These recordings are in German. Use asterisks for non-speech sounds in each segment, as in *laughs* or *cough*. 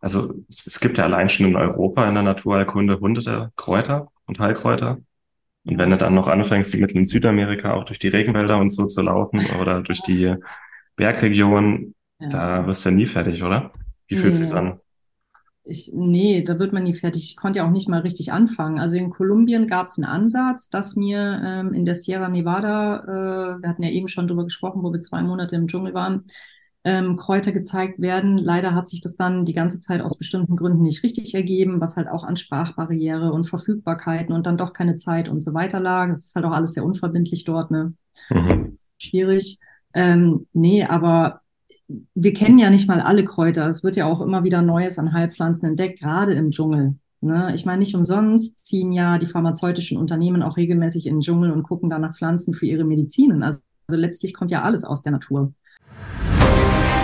also es, es gibt ja allein schon in Europa in der Naturheilkunde hunderte Kräuter und Heilkräuter. Und wenn du dann noch anfängst, die Mittel in Südamerika auch durch die Regenwälder und so zu laufen oder durch die Bergregion, Ja. da wirst du ja nie fertig, oder? Wie fühlt Nee, sich's an? ich, nee, da wird man nie fertig. Ich konnte ja auch nicht mal richtig anfangen. Also in Kolumbien gab es einen Ansatz, dass mir ähm, in der Sierra Nevada, äh, wir hatten ja eben schon drüber gesprochen, wo wir zwei Monate im Dschungel waren, ähm, Kräuter gezeigt werden. Leider hat sich das dann die ganze Zeit aus bestimmten Gründen nicht richtig ergeben, was halt auch an Sprachbarriere und Verfügbarkeiten und dann doch keine Zeit und so weiter lag. Es ist halt auch alles sehr unverbindlich dort, ne? Mhm. Schwierig. Ähm, nee, aber wir kennen ja nicht mal alle Kräuter. Es wird ja auch immer wieder Neues an Heilpflanzen entdeckt, gerade im Dschungel. Ne? Ich meine, nicht umsonst ziehen ja die pharmazeutischen Unternehmen auch regelmäßig in den Dschungel und gucken da nach Pflanzen für ihre Medizinen. Also, also letztlich kommt ja alles aus der Natur.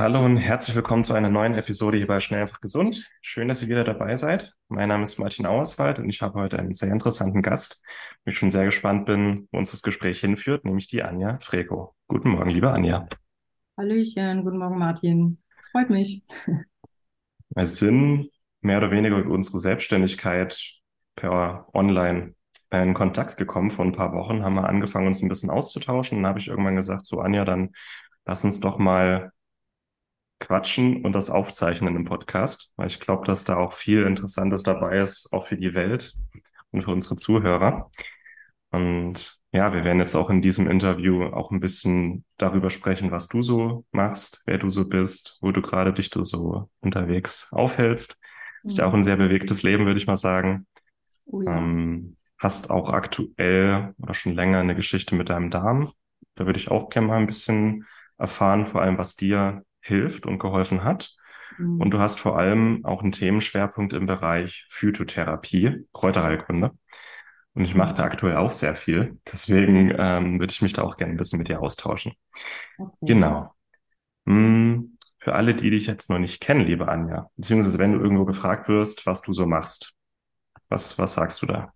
Hallo und herzlich willkommen zu einer neuen Episode hier bei Schnell einfach gesund. Schön, dass ihr wieder dabei seid. Mein Name ist Martin Auerswald und ich habe heute einen sehr interessanten Gast, wo ich schon sehr gespannt bin, wo uns das Gespräch hinführt, nämlich die Anja Freko. Guten Morgen, liebe Anja. Hallöchen, guten Morgen, Martin. Freut mich. *laughs* Wir sind mehr oder weniger über unsere Selbstständigkeit per Online in Kontakt gekommen. Vor ein paar Wochen haben wir angefangen, uns ein bisschen auszutauschen. Dann habe ich irgendwann gesagt, so Anja, dann lass uns doch mal quatschen und das aufzeichnen im Podcast, weil ich glaube, dass da auch viel Interessantes dabei ist, auch für die Welt und für unsere Zuhörer. Und ja, wir werden jetzt auch in diesem Interview auch ein bisschen darüber sprechen, was du so machst, wer du so bist, wo du gerade dich du so unterwegs aufhältst. Ist ja auch ein sehr bewegtes Leben, würde ich mal sagen. Oh ja. Ähm, hast auch aktuell oder schon länger eine Geschichte mit deinem Darm. Da würde ich auch gerne mal ein bisschen erfahren, vor allem was dir hilft und geholfen hat. Mhm. Und du hast vor allem auch einen Themenschwerpunkt im Bereich Phytotherapie, Kräuterheilkunde. Und ich mache da aktuell auch sehr viel. Deswegen ähm, würde ich mich da auch gerne ein bisschen mit dir austauschen. Okay. Genau. Hm, für alle, die dich jetzt noch nicht kennen, liebe Anja, beziehungsweise wenn du irgendwo gefragt wirst, was du so machst, was, was sagst du da?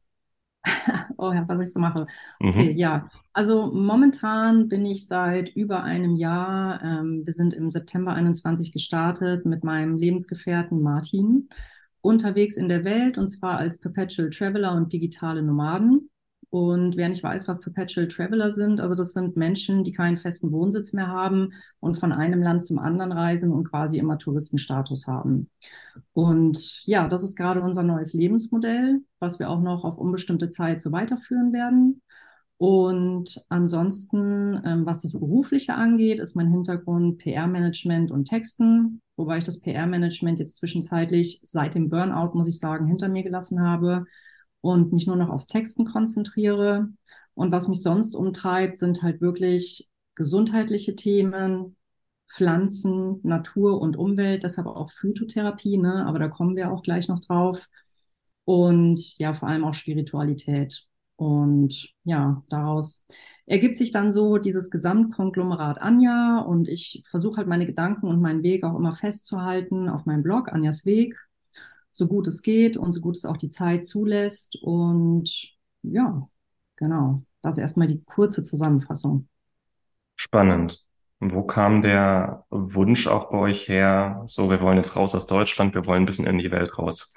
*laughs* Oh ja, was ich so mache. Mhm. Okay, ja. Also momentan bin ich seit über einem Jahr, ähm, wir sind im September 21 gestartet mit meinem Lebensgefährten Martin unterwegs in der Welt und zwar als Perpetual Traveler und digitale Nomaden. Und wer nicht weiß, was Perpetual Traveler sind, also das sind Menschen, die keinen festen Wohnsitz mehr haben und von einem Land zum anderen reisen und quasi immer Touristenstatus haben. Und ja, das ist gerade unser neues Lebensmodell, was wir auch noch auf unbestimmte Zeit so weiterführen werden. Und ansonsten, ähm, was das Berufliche angeht, ist mein Hintergrund PR-Management und Texten, wobei ich das PR-Management jetzt zwischenzeitlich seit dem Burnout, muss ich sagen, hinter mir gelassen habe und mich nur noch aufs Texten konzentriere. Und was mich sonst umtreibt, sind halt wirklich gesundheitliche Themen, Pflanzen, Natur und Umwelt, deshalb auch Phytotherapie, ne? aber da kommen wir auch gleich noch drauf. Und ja, vor allem auch Spiritualität. Und ja, daraus ergibt sich dann so dieses Gesamtkonglomerat Anja und ich versuche halt meine Gedanken und meinen Weg auch immer festzuhalten auf meinem Blog Anjas Weg, so gut es geht und so gut es auch die Zeit zulässt. Und ja, genau, das ist erstmal die kurze Zusammenfassung. Spannend. Wo kam der Wunsch auch bei euch her? So, wir wollen jetzt raus aus Deutschland, wir wollen ein bisschen in die Welt raus.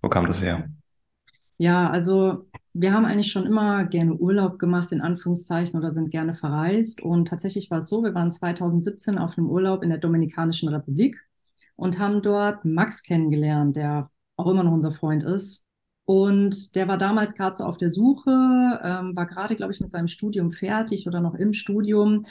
Wo kam das her? Ja, also wir haben eigentlich schon immer gerne Urlaub gemacht, in Anführungszeichen, oder sind gerne verreist. Und tatsächlich war es so, wir waren 2017 auf einem Urlaub in der Dominikanischen Republik und haben dort Max kennengelernt, der auch immer noch unser Freund ist. Und der war damals gerade so auf der Suche, ähm, war gerade, glaube ich, mit seinem Studium fertig oder noch im Studium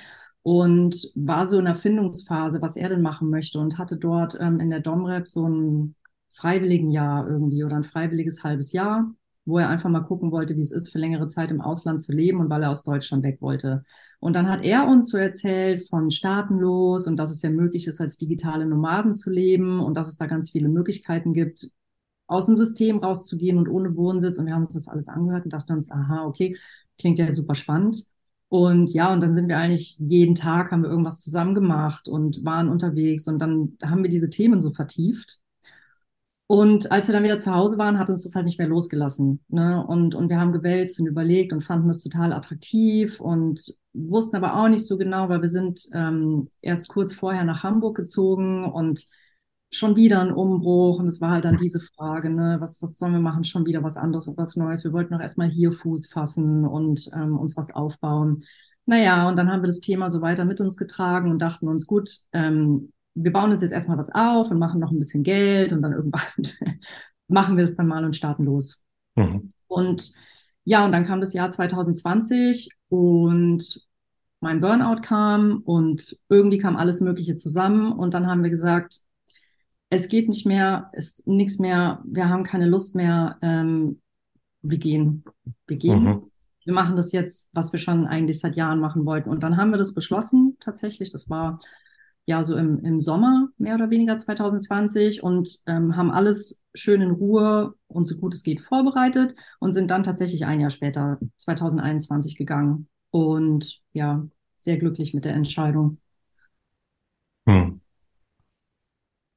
und war so in der Findungsphase, was er denn machen möchte und hatte dort ähm, in der Domrep so ein freiwilligen Jahr irgendwie oder ein freiwilliges halbes Jahr, wo er einfach mal gucken wollte, wie es ist, für längere Zeit im Ausland zu leben und weil er aus Deutschland weg wollte. Und dann hat er uns so erzählt von Staatenlos und dass es ja möglich ist, als digitale Nomaden zu leben und dass es da ganz viele Möglichkeiten gibt, aus dem System rauszugehen und ohne Wohnsitz. Und wir haben uns das alles angehört und dachten uns, aha, okay, klingt ja super spannend. Und ja, und dann sind wir eigentlich jeden Tag haben wir irgendwas zusammen gemacht und waren unterwegs und dann haben wir diese Themen so vertieft. Und als wir dann wieder zu Hause waren, hat uns das halt nicht mehr losgelassen. Ne? Und, und wir haben gewälzt und überlegt und fanden das total attraktiv und wussten aber auch nicht so genau, weil wir sind ähm, erst kurz vorher nach Hamburg gezogen und schon wieder ein Umbruch. Und es war halt dann diese Frage, ne, was, was sollen wir machen? Schon wieder was anderes und was Neues. Wir wollten noch erstmal hier Fuß fassen und ähm, uns was aufbauen. Naja, und dann haben wir das Thema so weiter mit uns getragen und dachten uns, gut, ähm, wir bauen uns jetzt erstmal was auf und machen noch ein bisschen Geld und dann irgendwann *laughs* machen wir es dann mal und starten los. Mhm. Und ja, und dann kam das Jahr 2020 und mein Burnout kam und irgendwie kam alles Mögliche zusammen und dann haben wir gesagt, es geht nicht mehr, es ist nichts mehr, wir haben keine Lust mehr, ähm, wir gehen, wir gehen. Mhm. Wir machen das jetzt, was wir schon eigentlich seit Jahren machen wollten. Und dann haben wir das beschlossen, tatsächlich. Das war ja so im, im Sommer mehr oder weniger 2020 und ähm, haben alles schön in Ruhe und so gut es geht vorbereitet und sind dann tatsächlich ein Jahr später, 2021, gegangen. Und ja, sehr glücklich mit der Entscheidung. Hm.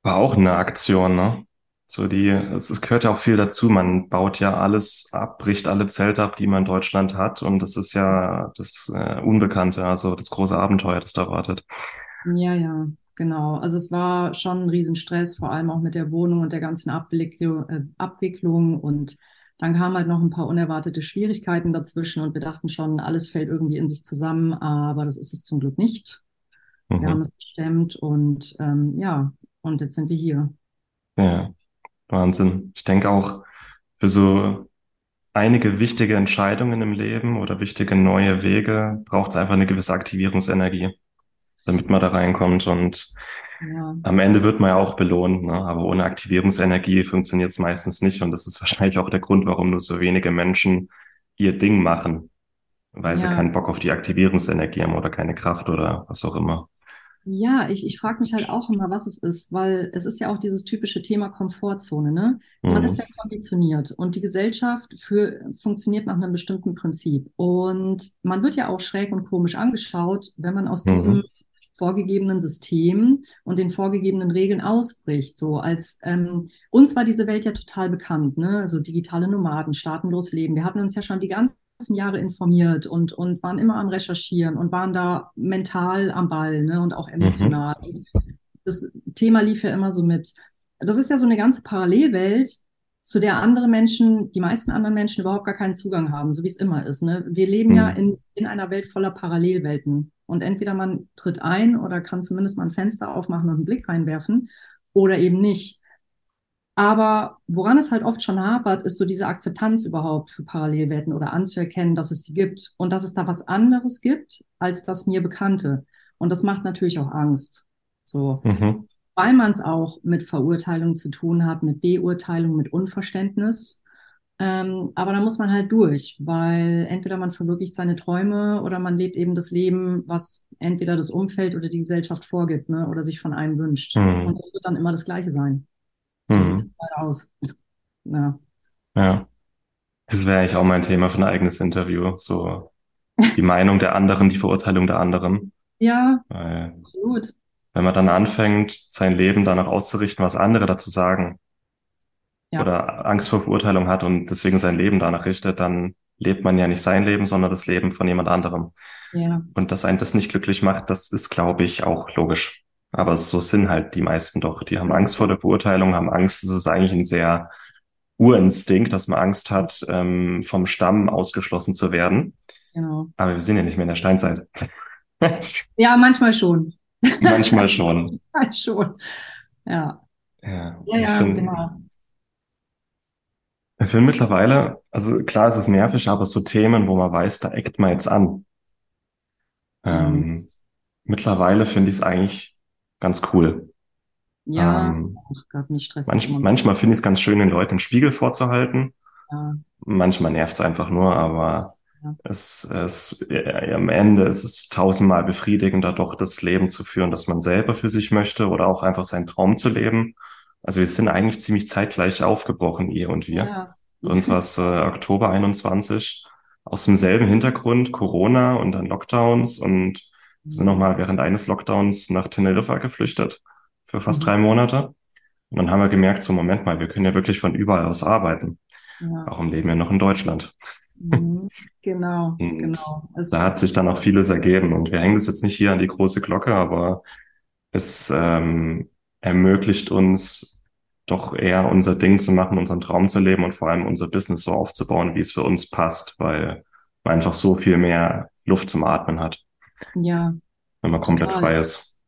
War auch eine Aktion, ne? So die, es, es gehört ja auch viel dazu. Man baut ja alles ab, bricht alle Zelte ab, die man in Deutschland hat. Und das ist ja das äh, Unbekannte, also das große Abenteuer, das da wartet. Ja, ja, genau. Also es war schon ein Riesenstress, vor allem auch mit der Wohnung und der ganzen Abwicklung, äh, Abwicklung. Und dann kamen halt noch ein paar unerwartete Schwierigkeiten dazwischen und wir dachten schon, alles fällt irgendwie in sich zusammen, aber das ist es zum Glück nicht. Mhm. Wir haben es gestemmt und ähm, ja, und jetzt sind wir hier. Ja, Wahnsinn. Ich denke auch für so einige wichtige Entscheidungen im Leben oder wichtige neue Wege braucht es einfach eine gewisse Aktivierungsenergie, damit man da reinkommt. Und ja. am Ende wird man ja auch belohnt, ne? aber ohne Aktivierungsenergie funktioniert es meistens nicht. Und das ist *laughs* wahrscheinlich auch der Grund, warum nur so wenige Menschen ihr Ding machen, weil ja. sie keinen Bock auf die Aktivierungsenergie haben oder keine Kraft oder was auch immer. Ja, ich, ich frage mich halt auch immer, was es ist, weil es ist ja auch dieses typische Thema Komfortzone, ne? Man mhm. ist ja konditioniert und die Gesellschaft für, funktioniert nach einem bestimmten Prinzip. Und man wird ja auch schräg und komisch angeschaut, wenn man aus mhm. diesem vorgegebenen System und den vorgegebenen Regeln ausbricht. So als ähm, uns war diese Welt ja total bekannt, ne? Also digitale Nomaden, staatenlos leben. Wir hatten uns ja schon die ganze Jahre informiert und, und waren immer am Recherchieren und waren da mental am Ball ne, und auch emotional. Mhm. Das Thema lief ja immer so mit. Das ist ja so eine ganze Parallelwelt, zu der andere Menschen, die meisten anderen Menschen überhaupt gar keinen Zugang haben, so wie es immer ist. Ne? Wir leben mhm. ja in, in einer Welt voller Parallelwelten. Und entweder man tritt ein oder kann zumindest mal ein Fenster aufmachen und einen Blick reinwerfen oder eben nicht. Aber woran es halt oft schon hapert, ist so diese Akzeptanz überhaupt für Parallelwelten oder anzuerkennen, dass es sie gibt und dass es da was anderes gibt als das mir Bekannte. Und das macht natürlich auch Angst. So. Mhm. Weil man es auch mit Verurteilung zu tun hat, mit Beurteilung, mit Unverständnis. Ähm, aber da muss man halt durch, weil entweder man verwirklicht seine Träume oder man lebt eben das Leben, was entweder das Umfeld oder die Gesellschaft vorgibt ne, oder sich von einem wünscht. Mhm. Und das wird dann immer das Gleiche sein. Mhm. sieht es aus. Ja. ja. Das wäre eigentlich auch mein Thema für ein eigenes Interview. So die *laughs* Meinung der anderen, die Verurteilung der anderen. Ja, Weil, absolut. Wenn man dann anfängt, sein Leben danach auszurichten, was andere dazu sagen, ja. oder Angst vor Verurteilung hat und deswegen sein Leben danach richtet, dann lebt man ja nicht sein Leben, sondern das Leben von jemand anderem. Ja. Und dass einen das nicht glücklich macht, das ist, glaube ich, auch logisch. Aber so sind halt die meisten doch. Die haben Angst vor der Beurteilung, haben Angst. Das ist eigentlich ein sehr Urinstinkt, dass man Angst hat, ähm, vom Stamm ausgeschlossen zu werden. Genau. Aber wir sind ja nicht mehr in der Steinzeit. *laughs* ja, manchmal schon. Manchmal *laughs* schon. manchmal schon. Ja. Ja, ja, ja find, genau. Ich finde mittlerweile, also klar, es ist nervig, aber so Themen, wo man weiß, da eckt man jetzt an. Ähm, mhm. mittlerweile finde ich es eigentlich ganz cool. Ja, ähm, ach Gott, mich stresst manch, Manchmal finde ich es ganz schön, den Leuten einen Spiegel vorzuhalten. Ja. Manchmal nervt es einfach nur, aber ja. es, es äh, am Ende ist es tausendmal befriedigender, doch das Leben zu führen, das man selber für sich möchte oder auch einfach seinen Traum zu leben, Also wir sind eigentlich ziemlich zeitgleich aufgebrochen, ihr und wir. Ja. Bei uns war es äh, Oktober 21, aus demselben Hintergrund, Corona und dann Lockdowns und sind nochmal während eines Lockdowns nach Teneriffa geflüchtet für fast Mhm. drei Monate. Und dann haben wir gemerkt, so Moment mal, wir können ja wirklich von überall aus arbeiten. Ja. Warum leben wir noch in Deutschland? Mhm. Genau, *laughs* genau. Es, da hat sich dann auch vieles ergeben. Und wir hängen das jetzt nicht hier an die große Glocke, aber es ähm, ermöglicht uns doch eher unser Ding zu machen, unseren Traum zu leben und vor allem unser Business so aufzubauen, wie es für uns passt, weil man einfach so viel mehr Luft zum Atmen hat, ja, wenn man komplett total. frei ist.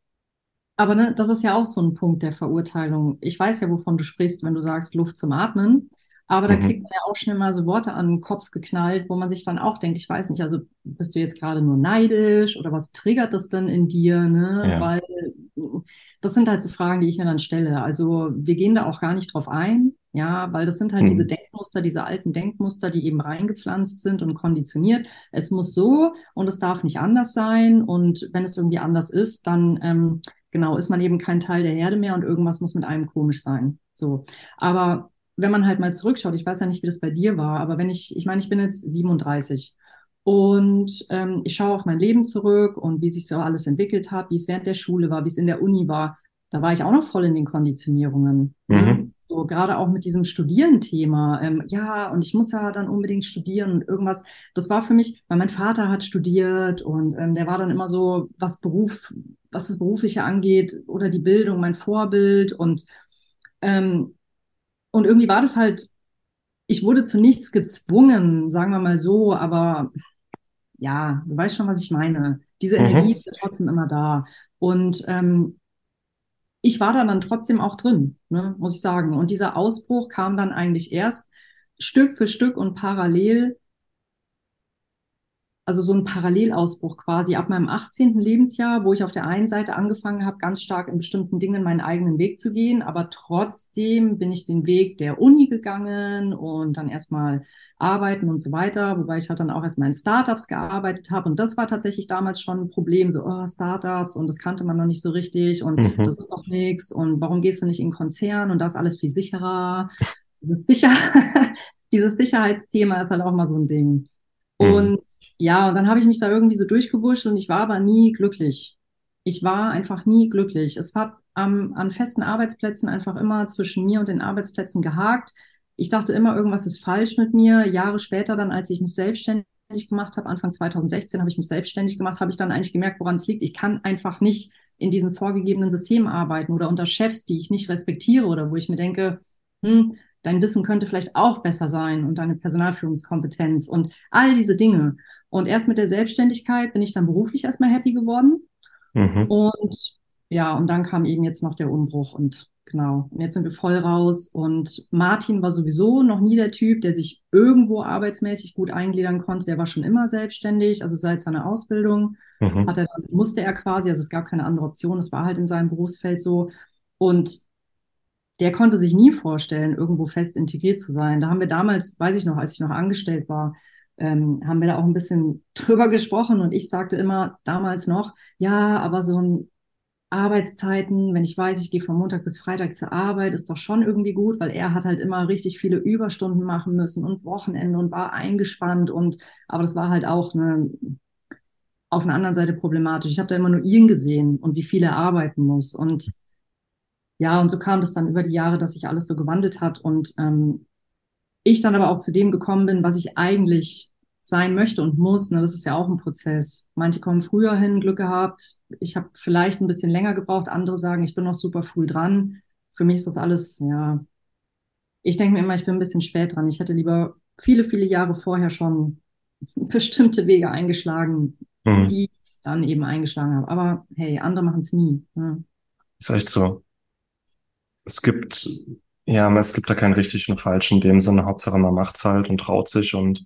Aber ne, das ist ja auch so ein Punkt der Verurteilung. Ich weiß ja, wovon du sprichst, wenn du sagst Luft zum Atmen. Aber da kriegt Mhm. man ja auch schnell mal so Worte an den Kopf geknallt, wo man sich dann auch denkt, ich weiß nicht, also bist du jetzt gerade nur neidisch oder was triggert das denn in dir, ne? Ja. Weil das sind halt so Fragen, die ich mir dann stelle. Also wir gehen da auch gar nicht drauf ein, ja, weil das sind halt diese Mhm. Denkmuster, diese alten Denkmuster, die eben reingepflanzt sind und konditioniert. Es muss so und es darf nicht anders sein. Und wenn es irgendwie anders ist, dann ähm, genau ist man eben kein Teil der Herde mehr und irgendwas muss mit einem komisch sein. So. Aber wenn man halt mal zurückschaut, ich weiß ja nicht, wie das bei dir war, aber wenn ich, ich meine, ich bin jetzt 37 und ähm, ich schaue auf mein Leben zurück und wie sich so alles entwickelt hat, wie es während der Schule war, wie es in der Uni war, da war ich auch noch voll in den Konditionierungen. Mhm. So gerade auch mit diesem Studieren-Thema. Ähm, ja, und ich muss ja dann unbedingt studieren und irgendwas. Das war für mich, weil mein Vater hat studiert und ähm, der war dann immer so, was Beruf, was das Berufliche angeht oder die Bildung, mein Vorbild und ähm, und irgendwie war das halt, ich wurde zu nichts gezwungen, sagen wir mal so, aber ja, du weißt schon, was ich meine. Diese Energie Mhm. ist ja trotzdem immer da. Und ähm, ich war da dann trotzdem auch drin, ne, muss ich sagen. Und dieser Ausbruch kam dann eigentlich erst Stück für Stück und parallel also so ein Parallelausbruch quasi ab meinem 18. Lebensjahr, wo ich auf der einen Seite angefangen habe, ganz stark in bestimmten Dingen meinen eigenen Weg zu gehen, aber trotzdem bin ich den Weg der Uni gegangen und dann erstmal arbeiten und so weiter, wobei ich halt dann auch erstmal in Startups gearbeitet habe und das war tatsächlich damals schon ein Problem, so oh, Startups und das kannte man noch nicht so richtig und Mhm. das ist doch nichts und warum gehst du nicht in Konzern und das ist alles viel sicherer. Dieses, Sicher *laughs* dieses Sicherheitsthema ist halt auch mal so ein Ding. Mhm. Und ja, und dann habe ich mich da irgendwie so durchgewurscht und ich war aber nie glücklich. Ich war einfach nie glücklich. Es hat am, an festen Arbeitsplätzen einfach immer zwischen mir und den Arbeitsplätzen gehakt. Ich dachte immer, irgendwas ist falsch mit mir. Jahre später dann, als ich mich selbstständig gemacht habe, Anfang 2016 habe ich mich selbstständig gemacht, habe ich dann eigentlich gemerkt, woran es liegt. Ich kann einfach nicht in diesem vorgegebenen System arbeiten oder unter Chefs, die ich nicht respektiere oder wo ich mir denke, hm, dein Wissen könnte vielleicht auch besser sein und deine Personalführungskompetenz und all diese Dinge. Und erst mit der Selbstständigkeit bin ich dann beruflich erstmal happy geworden. Mhm. Und ja, und dann kam eben jetzt noch der Umbruch und genau. Und jetzt sind wir voll raus. Und Martin war sowieso noch nie der Typ, der sich irgendwo arbeitsmäßig gut eingliedern konnte. Der war schon immer selbstständig, also seit seiner Ausbildung Mhm. er, musste er quasi, also es gab keine andere Option, es war halt in seinem Berufsfeld so. Und der konnte sich nie vorstellen, irgendwo fest integriert zu sein. Da haben wir damals, weiß ich noch, als ich noch angestellt war, ähm, haben wir da auch ein bisschen *laughs* drüber gesprochen und ich sagte immer damals noch, ja, aber so ein Arbeitszeiten, wenn ich weiß, ich gehe von Montag bis Freitag zur Arbeit, ist doch schon irgendwie gut, weil er hat halt immer richtig viele Überstunden machen müssen und Wochenende und war eingespannt und aber das war halt auch eine, auf einer anderen Seite problematisch. Ich habe da immer nur ihn gesehen und wie viel er arbeiten muss und ja, und so kam das dann über die Jahre, dass sich alles so gewandelt hat und ähm, ich dann aber auch zu dem gekommen bin, was ich eigentlich sein möchte und muss. Ne? Das ist ja auch ein Prozess. Manche kommen früher hin, Glück gehabt. Ich habe vielleicht ein bisschen länger gebraucht. Andere sagen, ich bin noch super früh dran. Für mich ist das alles, ja. Ich denke mir immer, ich bin ein bisschen spät dran. Ich hätte lieber viele, viele Jahre vorher schon *laughs* bestimmte Wege eingeschlagen, Mhm. die ich dann eben eingeschlagen habe. Aber hey, andere machen es nie. Ne? Ist echt so. Es gibt, ja, es gibt da kein richtig und falsch in dem Sinne. Hauptsache man macht's halt und traut sich und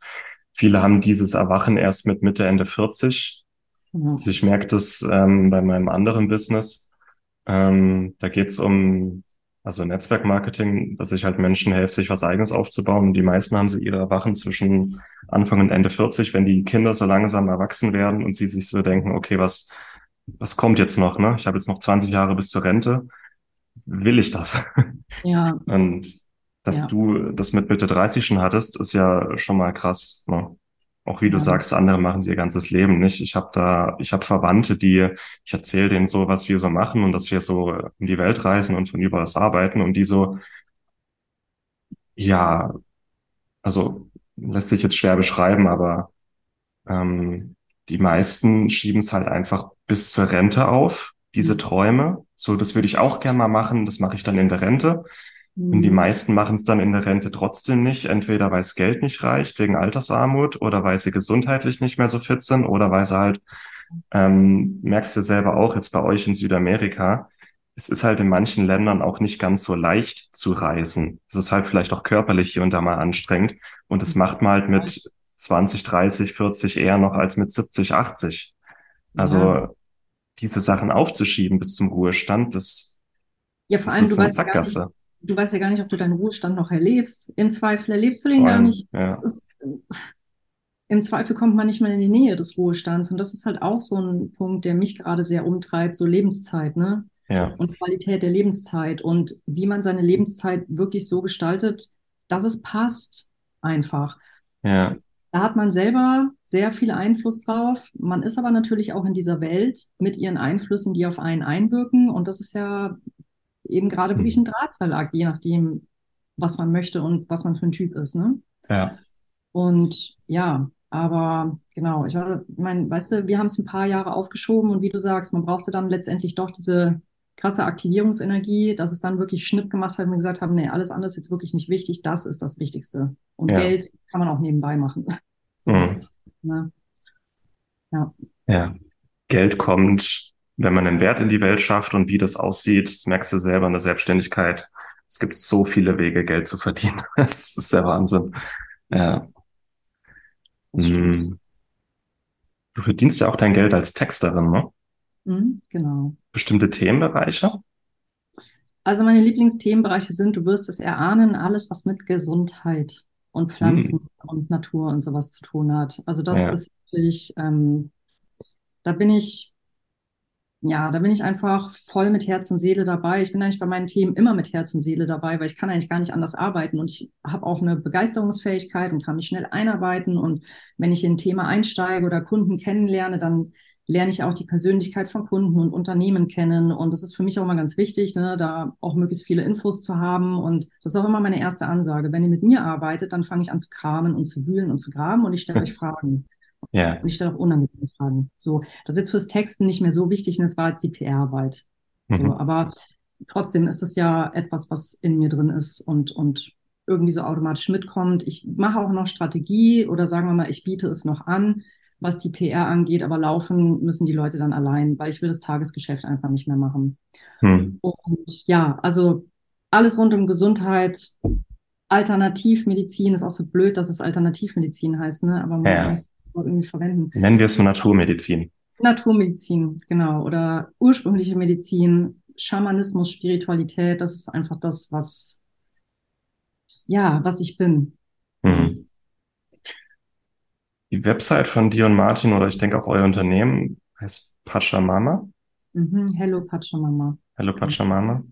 viele haben dieses Erwachen erst mit Mitte, Ende 40. Ja. Also ich merke das ähm, bei meinem anderen Business. Ähm, da geht's um also Netzwerkmarketing, dass ich halt Menschen helfe, sich was Eigenes aufzubauen. Und die meisten haben so ihre Erwachen zwischen Anfang und Ende 40, wenn die Kinder so langsam erwachsen werden und sie sich so denken, okay, was, was kommt jetzt noch, ne? Ich habe jetzt noch 20 Jahre bis zur Rente. Will ich das? *laughs* Ja, Und dass ja, du das mit Mitte 30 schon hattest, ist ja schon mal krass. Ne? Auch wie du ja, sagst, andere machen sie ihr ganzes Leben nicht. Ich habe da, ich habe Verwandte, die, ich erzähle denen so, was wir so machen und dass wir so um die Welt reisen und von überall aus arbeiten und die so, ja, also lässt sich jetzt schwer beschreiben, aber ähm, die meisten schieben es halt einfach bis zur Rente auf, diese mhm. Träume. So, das würde ich auch gern mal machen, das mache ich dann in der Rente. Und die Mhm. meisten machen es dann in der Rente trotzdem nicht, entweder weil es Geld nicht reicht wegen Altersarmut oder weil sie gesundheitlich nicht mehr so fit sind oder weil sie halt, ähm, merkst du selber auch jetzt bei euch in Südamerika, es ist halt in manchen Ländern auch nicht ganz so leicht zu reisen. Es ist halt vielleicht auch körperlich hier und da mal anstrengend und das macht man halt mit 20, 30, 40 eher noch als mit 70, 80. ja. Diese Sachen aufzuschieben bis zum Ruhestand, das, Ja, vor das allem, du ist eine weißt ja gar nicht, Sackgasse. du weißt ja gar nicht, ob du deinen Ruhestand noch erlebst. Im Zweifel erlebst du den Vor gar allem, nicht. ja, Im Zweifel kommt man nicht mal in die Nähe des Ruhestands. Und das ist halt auch so ein Punkt, der mich gerade sehr umtreibt, so Lebenszeit, ne? ja, Und Qualität der Lebenszeit und wie man seine Lebenszeit wirklich so gestaltet, dass es passt, einfach. ja. Da hat man selber sehr viel Einfluss drauf. Man ist aber natürlich auch in dieser Welt mit ihren Einflüssen, die auf einen einwirken. Und das ist ja eben gerade wirklich ein Drahtseilakt, je nachdem, was man möchte und was man für ein Typ ist, ne? Ja, Und ja, aber genau, ich meine, weißt du, wir haben es ein paar Jahre aufgeschoben und wie du sagst, man brauchte dann letztendlich doch diese krasse Aktivierungsenergie, dass es dann wirklich Schnipp gemacht hat und wir gesagt haben, nee, alles andere ist jetzt wirklich nicht wichtig, das ist das Wichtigste. Und ja, Geld kann man auch nebenbei machen. *laughs* So, hm. ne? Ja. Ja. Geld kommt, wenn man einen Wert in die Welt schafft und wie das aussieht, das merkst du selber in der Selbstständigkeit. Es gibt so viele Wege, Geld zu verdienen. *laughs* Das ist der Wahnsinn. Ja. Das stimmt. Hm. Du verdienst ja auch dein Geld als Texterin, ne? Mhm, genau. Bestimmte Themenbereiche? Also meine Lieblingsthemenbereiche sind, du wirst es erahnen, alles, was mit Gesundheit und Hm. Pflanzen und Natur und sowas zu tun hat. Also das Ja. ist wirklich, ähm, da bin ich, ja, da bin ich einfach voll mit Herz und Seele dabei. Ich bin eigentlich bei meinen Themen immer mit Herz und Seele dabei, weil ich kann eigentlich gar nicht anders arbeiten und ich habe auch eine Begeisterungsfähigkeit und kann mich schnell einarbeiten und wenn ich in ein Thema einsteige oder Kunden kennenlerne, dann lerne ich auch die Persönlichkeit von Kunden und Unternehmen kennen. Und das ist für mich auch immer ganz wichtig, ne, da auch möglichst viele Infos zu haben. Und das ist auch immer meine erste Ansage. Wenn ihr mit mir arbeitet, dann fange ich an zu kramen und zu wühlen und zu graben und ich stelle euch Fragen. Ja. Und ich stelle auch unangenehme Fragen. So, das ist jetzt fürs Texten nicht mehr so wichtig, und das war jetzt die PR-Arbeit. So, Mhm. aber trotzdem ist es ja etwas, was in mir drin ist und, und irgendwie so automatisch mitkommt. Ich mache auch noch Strategie oder sagen wir mal, ich biete es noch an, was die PR angeht, aber laufen müssen die Leute dann allein, weil ich will das Tagesgeschäft einfach nicht mehr machen. Hm. Und ja, also alles rund um Gesundheit, Alternativmedizin ist auch so blöd, dass es Alternativmedizin heißt, ne? Aber man Ja. muss es irgendwie verwenden. Nennen wir es Naturmedizin. Naturmedizin, genau, oder ursprüngliche Medizin, Schamanismus, Spiritualität, das ist einfach das, was, ja, was ich bin. Die Website von dir und Martin oder ich denke auch euer Unternehmen heißt Pachamama. Mhm. Hello Pachamama. Hello Pachamama.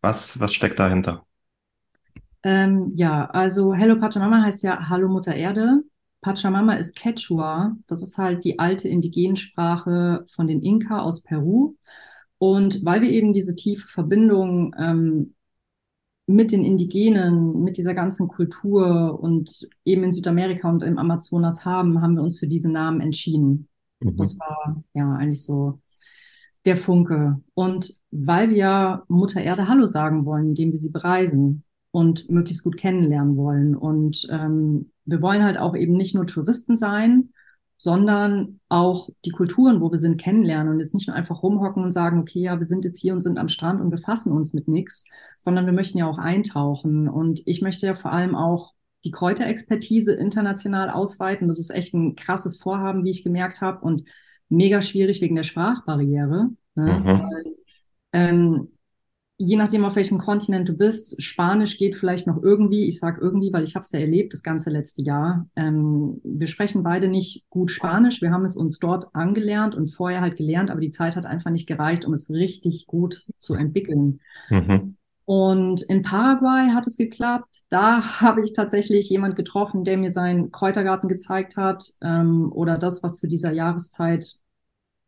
Was, was steckt dahinter? Ähm, ja, also Hello Pachamama heißt ja Hallo Mutter Erde. Pachamama ist Quechua. Das ist halt die alte Indigensprache von den Inka aus Peru. Und weil wir eben diese tiefe Verbindung ähm, mit den Indigenen, mit dieser ganzen Kultur und eben in Südamerika und im Amazonas haben, haben wir uns für diese Namen entschieden. Das Mhm. war ja eigentlich so der Funke. Und weil wir Mutter Erde Hallo sagen wollen, indem wir sie bereisen und möglichst gut kennenlernen wollen. Und ähm, wir wollen halt auch eben nicht nur Touristen sein, sondern auch die Kulturen, wo wir sind, kennenlernen und jetzt nicht nur einfach rumhocken und sagen, okay, ja, wir sind jetzt hier und sind am Strand und befassen uns mit nichts, sondern wir möchten ja auch eintauchen. Und ich möchte ja vor allem auch die Kräuterexpertise international ausweiten. Das ist echt ein krasses Vorhaben, wie ich gemerkt habe und mega schwierig wegen der Sprachbarriere. Ne? Mhm. Weil, ähm, je nachdem, auf welchem Kontinent du bist, Spanisch geht vielleicht noch irgendwie. Ich sage irgendwie, weil ich habe es ja erlebt, das ganze letzte Jahr. Ähm, wir sprechen beide nicht gut Spanisch. Wir haben es uns dort angelernt und vorher halt gelernt, aber die Zeit hat einfach nicht gereicht, um es richtig gut zu entwickeln. Mhm. Und in Paraguay hat es geklappt. Da *laughs* habe ich tatsächlich jemand getroffen, der mir seinen Kräutergarten gezeigt hat ähm, oder das, was zu dieser Jahreszeit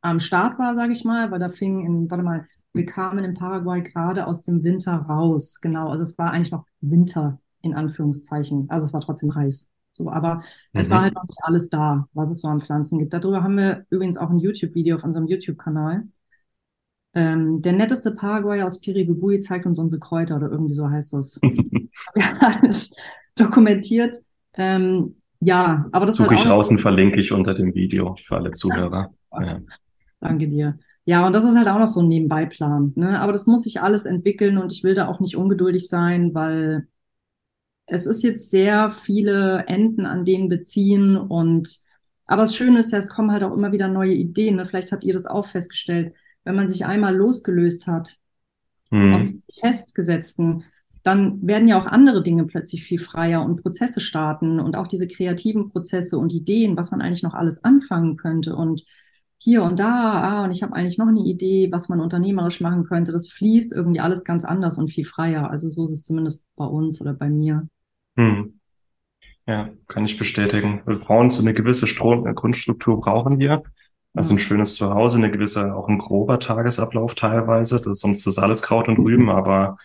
am Start war, sage ich mal, weil da fing in, warte mal, wir kamen in Paraguay gerade aus dem Winter raus. Genau, also es war eigentlich noch Winter in Anführungszeichen. Also es war trotzdem heiß. So, aber mhm. es war halt noch nicht alles da, was es so an Pflanzen gibt. Darüber haben wir übrigens auch ein YouTube-Video auf unserem YouTube-Kanal. Ähm, der netteste Paraguayer aus Piribubui zeigt uns unsere Kräuter oder irgendwie so heißt das. *laughs* wir haben alles dokumentiert. Ähm, ja, aber das suche halt ich raus und verlinke ich unter dem Video für alle Zuhörer. Ja. Danke dir. Ja, und das ist halt auch noch so ein Nebenbeiplan. Ne? Aber das muss sich alles entwickeln und ich will da auch nicht ungeduldig sein, weil es ist jetzt sehr viele Enden an denen beziehen und aber das Schöne ist ja, es kommen halt auch immer wieder neue Ideen. Ne? Vielleicht habt ihr das auch festgestellt. Wenn man sich einmal losgelöst hat mhm. aus dem Festgesetzten, dann werden ja auch andere Dinge plötzlich viel freier und Prozesse starten und auch diese kreativen Prozesse und Ideen, was man eigentlich noch alles anfangen könnte. Und hier und da, ah, und ich habe eigentlich noch eine Idee, was man unternehmerisch machen könnte. Das fließt irgendwie alles ganz anders und viel freier. Also so ist es zumindest bei uns oder bei mir. Hm. Ja, kann ich bestätigen. Wir brauchen so eine gewisse Strom Grundstruktur brauchen wir. Also ein schönes Zuhause, eine gewisse, auch ein grober Tagesablauf teilweise. Das, sonst ist alles Kraut und Rüben, aber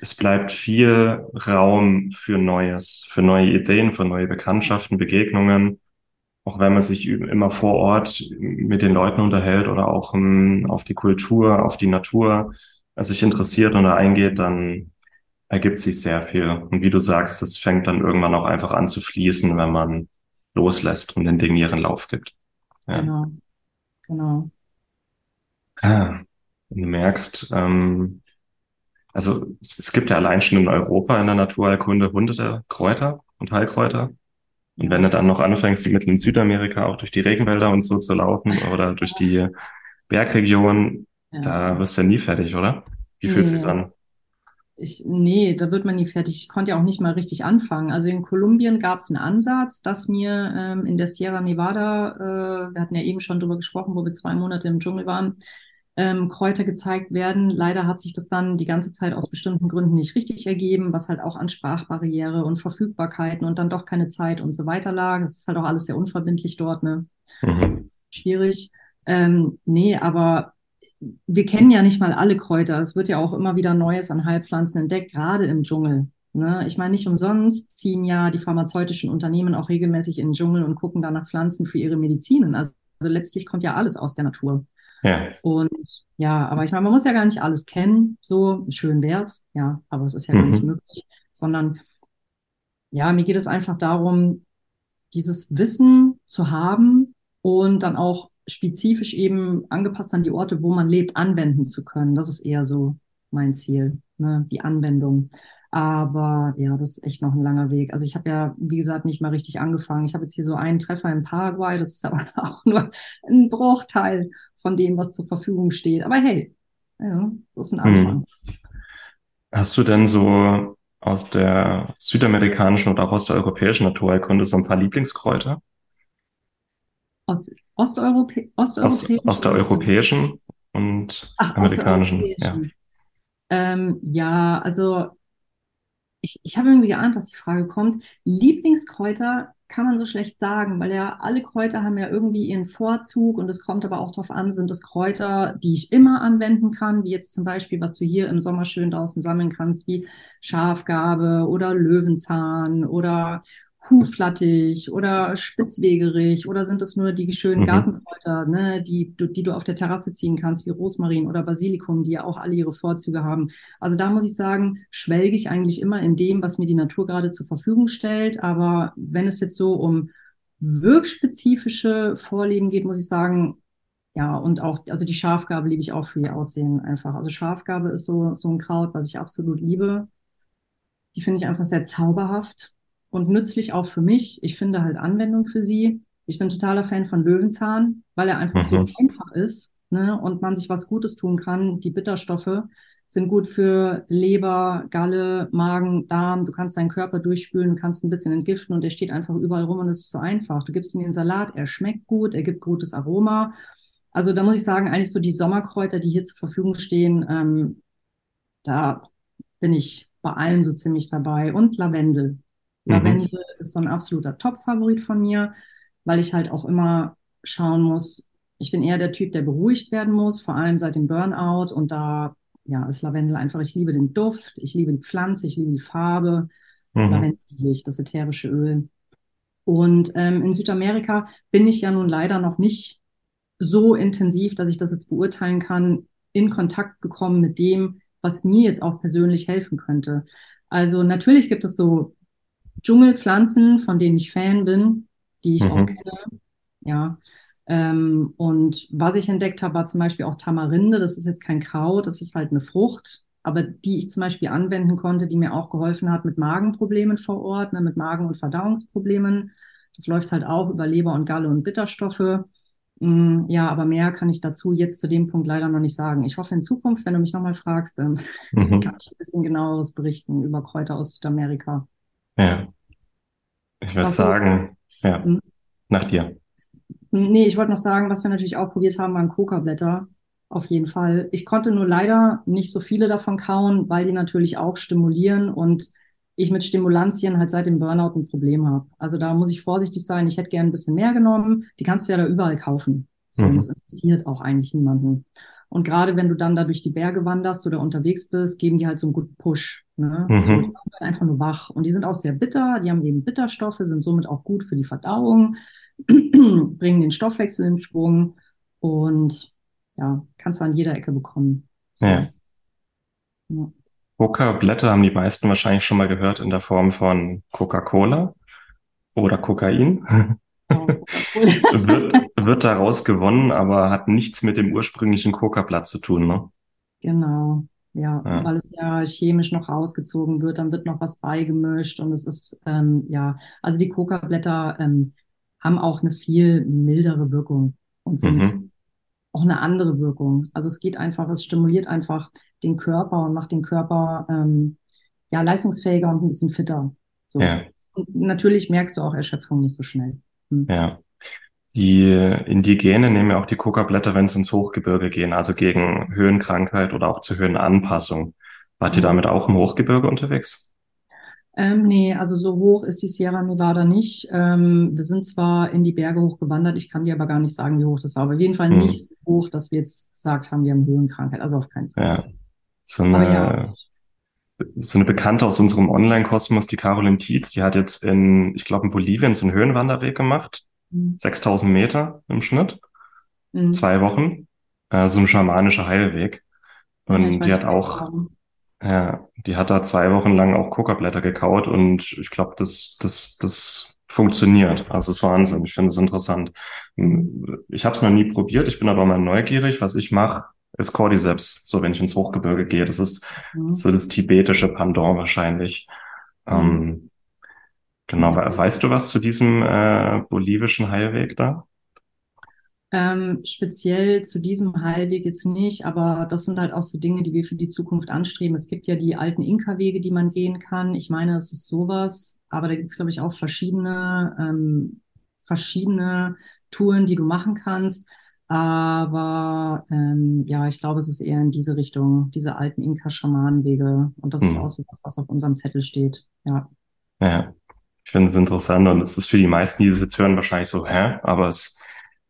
es bleibt viel Raum für Neues, für neue Ideen, für neue Bekanntschaften, Begegnungen auch wenn man sich immer vor Ort mit den Leuten unterhält oder auch um, auf die Kultur, auf die Natur äh, sich interessiert und da eingeht, dann ergibt sich sehr viel. Und wie du sagst, das fängt dann irgendwann auch einfach an zu fließen, wenn man loslässt und den Dingen ihren Lauf gibt. Ja. Genau, genau. Ah, du merkst, ähm, also es, es gibt ja allein schon in Europa in der Naturheilkunde hunderte Kräuter und Heilkräuter. Und wenn du dann noch anfängst, die Mittel in Südamerika auch durch die Regenwälder und so zu laufen oder durch die Bergregionen, ja. da wirst du ja nie fertig, oder? Wie fühlt nee. sich's an? Ich, nee, da wird man nie fertig. Ich konnte ja auch nicht mal richtig anfangen. Also in Kolumbien gab es einen Ansatz, dass mir ähm, in der Sierra Nevada, äh, wir hatten ja eben schon drüber gesprochen, wo wir zwei Monate im Dschungel waren, ähm, Kräuter gezeigt werden. Leider hat sich das dann die ganze Zeit aus bestimmten Gründen nicht richtig ergeben, was halt auch an Sprachbarriere und Verfügbarkeiten und dann doch keine Zeit und so weiter lag. Das ist halt auch alles sehr unverbindlich dort, ne? Mhm. Schwierig. Ähm, nee, aber wir kennen ja nicht mal alle Kräuter. Es wird ja auch immer wieder Neues an Heilpflanzen entdeckt, gerade im Dschungel. Ne? Ich meine, nicht umsonst ziehen ja die pharmazeutischen Unternehmen auch regelmäßig in den Dschungel und gucken da nach Pflanzen für ihre Medizinen. Also, also letztlich kommt ja alles aus der Natur. Ja. Und ja, aber ich meine, man muss ja gar nicht alles kennen. So schön wär's, ja, aber es ist ja mhm. gar nicht möglich, sondern ja, mir geht es einfach darum, dieses Wissen zu haben und dann auch spezifisch eben angepasst an die Orte, wo man lebt, anwenden zu können. Das ist eher so mein Ziel, ne? die Anwendung. Aber ja, das ist echt noch ein langer Weg. Also ich habe ja, wie gesagt, nicht mal richtig angefangen. Ich habe jetzt hier so einen Treffer in Paraguay, das ist aber *laughs* auch nur ein Bruchteil von dem, was zur Verfügung steht. Aber hey, ja, das ist ein Anfang. Hm. Hast du denn so aus der südamerikanischen oder auch aus der europäischen Naturheilkunde so ein paar Lieblingskräuter? Aus, Osteuropä Osteuropäischen? Aus, aus der europäischen und Ach, amerikanischen, ja. Ähm, ja, also ich, ich habe irgendwie geahnt, dass die Frage kommt. Lieblingskräuter kann man so schlecht sagen, weil ja alle Kräuter haben ja irgendwie ihren Vorzug und es kommt aber auch darauf an, sind es Kräuter, die ich immer anwenden kann, wie jetzt zum Beispiel, was du hier im Sommer schön draußen sammeln kannst, wie Schafgarbe oder Löwenzahn oder Kuhflattich oder Spitzwegerich oder sind es nur die schönen mhm. Gartenkräuter, ne, die, die du auf der Terrasse ziehen kannst, wie Rosmarin oder Basilikum, die ja auch alle ihre Vorzüge haben. Also da muss ich sagen, schwelge ich eigentlich immer in dem, was mir die Natur gerade zur Verfügung stellt. Aber wenn es jetzt so um wirkspezifische Vorlieben geht, muss ich sagen, ja, und auch, also die Schafgabe liebe ich auch für ihr Aussehen einfach. Also Schafgabe ist so, so ein Kraut, was ich absolut liebe. Die finde ich einfach sehr zauberhaft und nützlich auch für mich. Ich finde halt Anwendung für sie. Ich bin totaler Fan von Löwenzahn, weil er einfach mhm. so einfach ist ne, und man sich was Gutes tun kann, die Bitterstoffe sind gut für Leber, Galle, Magen, Darm. Du kannst deinen Körper durchspülen, du kannst ein bisschen entgiften und der steht einfach überall rum und es ist so einfach. Du gibst ihn in den Salat, er schmeckt gut, er gibt gutes Aroma. Also da muss ich sagen, eigentlich so die Sommerkräuter, die hier zur Verfügung stehen, ähm, da bin ich bei allen so ziemlich dabei. Und Lavendel. Mhm. Lavendel ist so ein absoluter Top-Favorit von mir, weil ich halt auch immer schauen muss, ich bin eher der Typ, der beruhigt werden muss, vor allem seit dem Burnout. Und da ja, ist Lavendel einfach, ich liebe den Duft, ich liebe die Pflanze, ich liebe die Farbe. Mhm. Lavendel, das ätherische Öl. Und ähm, in Südamerika bin ich ja nun leider noch nicht so intensiv, dass ich das jetzt beurteilen kann, in Kontakt gekommen mit dem, was mir jetzt auch persönlich helfen könnte. Also natürlich gibt es so Dschungelpflanzen, von denen ich Fan bin, die ich mhm. auch kenne. Ja. Ähm, und was ich entdeckt habe, war zum Beispiel auch Tamarinde. Das ist jetzt kein Kraut, das ist halt eine Frucht, aber die ich zum Beispiel anwenden konnte, die mir auch geholfen hat mit Magenproblemen vor Ort, ne, mit Magen- und Verdauungsproblemen. Das läuft halt auch über Leber und Galle und Bitterstoffe. Mm, ja, aber mehr kann ich dazu jetzt zu dem Punkt leider noch nicht sagen. Ich hoffe in Zukunft, wenn du mich nochmal fragst, dann mhm. *laughs* kann ich ein bisschen genaueres berichten über Kräuter aus Südamerika. Ja. Ich würde sagen, ja, mhm. nach dir. Nee, ich wollte noch sagen, was wir natürlich auch probiert haben, waren Coca-Blätter. Auf jeden Fall. Ich konnte nur leider nicht so viele davon kauen, weil die natürlich auch stimulieren und ich mit Stimulantien halt seit dem Burnout ein Problem habe. Also da muss ich vorsichtig sein. Ich hätte gerne ein bisschen mehr genommen. Die kannst du ja da überall kaufen. So, mhm. Das interessiert auch eigentlich niemanden. Und gerade wenn du dann da durch die Berge wanderst oder unterwegs bist, geben die halt so einen guten Push. Ne? Mhm. So, die machen einfach nur wach. Und die sind auch sehr bitter. Die haben eben Bitterstoffe, sind somit auch gut für die Verdauung. *clears throat* bringen den Stoffwechsel in Schwung und ja, kannst du an jeder Ecke bekommen. So. Ja. ja. Coca-Blätter haben die meisten wahrscheinlich schon mal gehört in der Form von Coca-Cola oder Kokain. Oh, *laughs* wird, wird daraus gewonnen, aber hat nichts mit dem ursprünglichen Coca-Blatt zu tun, ne? Genau, ja, ja, weil es ja chemisch noch rausgezogen wird, dann wird noch was beigemischt und es ist, ähm, ja, also die Coca-Blätter ähm, haben auch eine viel mildere Wirkung und sind mhm. auch eine andere Wirkung. Also es geht einfach, es stimuliert einfach den Körper und macht den Körper ähm, ja leistungsfähiger und ein bisschen fitter. So. Ja. Und natürlich merkst du auch Erschöpfung nicht so schnell. Hm. Ja. Die Indigene nehmen ja auch die Coca-Blätter, wenn sie ins Hochgebirge gehen, also gegen Höhenkrankheit oder auch zur Höhenanpassung. Wart ihr mhm. damit auch im Hochgebirge unterwegs? Ähm, nee, also so hoch ist die Sierra Nevada nicht. Ähm, wir sind zwar in die Berge hochgewandert, ich kann dir aber gar nicht sagen, wie hoch das war, aber auf jeden Fall hm. nicht so hoch, dass wir jetzt gesagt haben, wir haben Höhenkrankheit. Also auf keinen Fall. Ja. So eine, ja. so eine Bekannte aus unserem Online-Kosmos, die Caroline Tietz, die hat jetzt in, ich glaube, in Bolivien so einen Höhenwanderweg gemacht. Hm. 6000 Meter im Schnitt. Hm. Zwei Wochen. Äh, so ein schamanischer Heilweg. Und ja, die hat auch, ja, die hat da zwei Wochen lang auch Coca-Blätter gekaut und ich glaube, das, das, das funktioniert. Also es ist Wahnsinn. Ich finde es interessant. Ich habe es noch nie probiert, ich bin aber mal neugierig. Was ich mache, ist Cordyceps, so wenn ich ins Hochgebirge gehe. Das ist, mhm. so das tibetische Pendant wahrscheinlich. Mhm. Ähm, genau, weißt du was zu diesem äh, bolivischen Heilweg da? Ähm, speziell zu diesem Heilweg jetzt nicht, aber das sind halt auch so Dinge, die wir für die Zukunft anstreben. Es gibt ja die alten Inka-Wege, die man gehen kann. Ich meine, es ist sowas, aber da gibt es, glaube ich, auch verschiedene, ähm, verschiedene Touren, die du machen kannst. Aber ähm, ja, ich glaube, es ist eher in diese Richtung, diese alten Inka-Schamanenwege. Und das hm. ist auch so was, was auf unserem Zettel steht. Ja. Ja, ich finde es interessant und es ist für die meisten, die das jetzt hören, wahrscheinlich so, hä? Aber es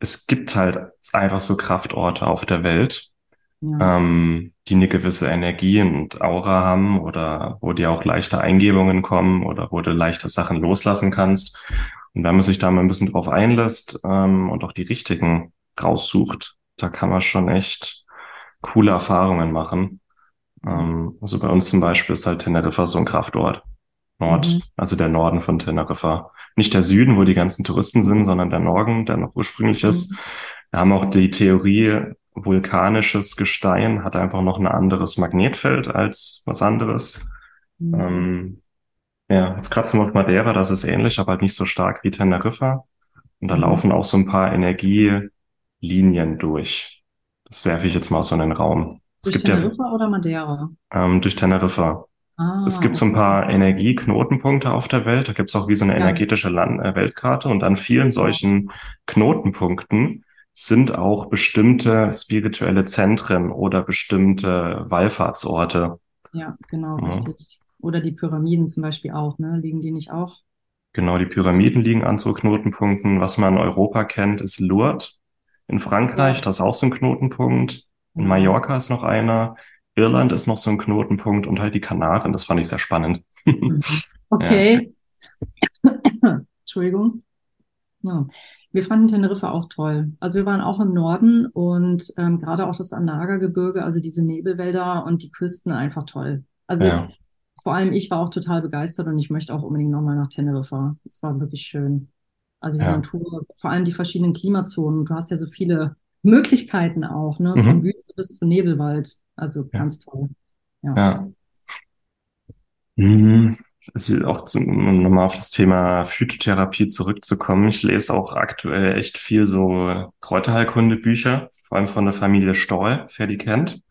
es gibt halt einfach so Kraftorte auf der Welt, ja. ähm, die eine gewisse Energie und Aura haben oder wo dir auch leichter Eingebungen kommen oder wo du leichter Sachen loslassen kannst. Und wenn man sich da mal ein bisschen drauf einlässt ähm, und auch die richtigen raussucht, da kann man schon echt coole Erfahrungen machen. Ähm, also bei uns zum Beispiel ist halt Teneriffa so ein Kraftort. Nord, mhm. also der Norden von Teneriffa. Nicht der Süden, wo die ganzen Touristen sind, sondern der Norden, der noch ursprünglich mhm. ist. Wir haben auch die Theorie, vulkanisches Gestein hat einfach noch ein anderes Magnetfeld als was anderes. Mhm. Ähm, ja, jetzt kratzen wir auf Madeira, das ist ähnlich, aber halt nicht so stark wie Teneriffa. Und da mhm. laufen auch so ein paar Energielinien durch. Das werfe ich jetzt mal so in den Raum. Es Durch gibt ja Teneriffa oder Madeira? ähm, durch Teneriffa. Es Ah, gibt so ein paar Energieknotenpunkte auf der Welt. Da gibt es auch wie so eine Ja, energetische Land äh, Weltkarte. Und an vielen solchen Knotenpunkten sind auch bestimmte spirituelle Zentren oder bestimmte Wallfahrtsorte. ja, genau, Ja. richtig. Oder die Pyramiden zum Beispiel auch, ne? Liegen die nicht auch? Genau, die Pyramiden liegen an so Knotenpunkten. Was man in Europa kennt, ist Lourdes in Frankreich. Ja, Das ist auch so ein Knotenpunkt. In. Mallorca ist noch einer. Irland ist noch so ein Knotenpunkt und halt die Kanaren. Das fand ich sehr spannend. Mhm. *laughs* Ja, Okay. *coughs* Entschuldigung. Ja, wir fanden Teneriffa auch toll. Also wir waren auch im Norden und ähm, gerade auch das Anaga-Gebirge, also diese Nebelwälder und die Küsten einfach toll. Also ja, vor allem ich war auch total begeistert und ich möchte auch unbedingt nochmal nach Teneriffa. Es war wirklich schön. Also die ja. Natur, vor allem die verschiedenen Klimazonen. Du hast ja so viele Möglichkeiten auch, ne? Von Mhm. Wüste bis zu Nebelwald. Also ganz toll. Ja. ja. Hm, Es ist auch zu, um nochmal auf das Thema Phytotherapie zurückzukommen. Ich lese auch aktuell echt viel so Kräuterheilkunde-Bücher, vor allem von der Familie Stoll, wer die kennt.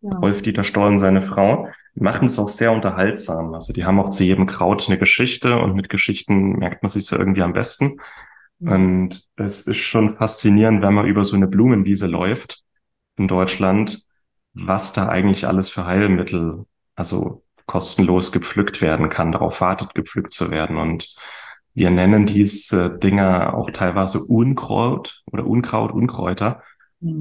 Ja. Rolf-Dieter Stoll und seine Frau. Die machen es auch sehr unterhaltsam. Also die haben auch zu jedem Kraut eine Geschichte und mit Geschichten merkt man sich so irgendwie am besten. Mhm. Und es ist schon faszinierend, wenn man über so eine Blumenwiese läuft in Deutschland, was da eigentlich alles für Heilmittel, also kostenlos gepflückt werden kann, darauf wartet, gepflückt zu werden. Und wir nennen diese Dinger auch teilweise Unkraut oder Unkraut, Unkräuter.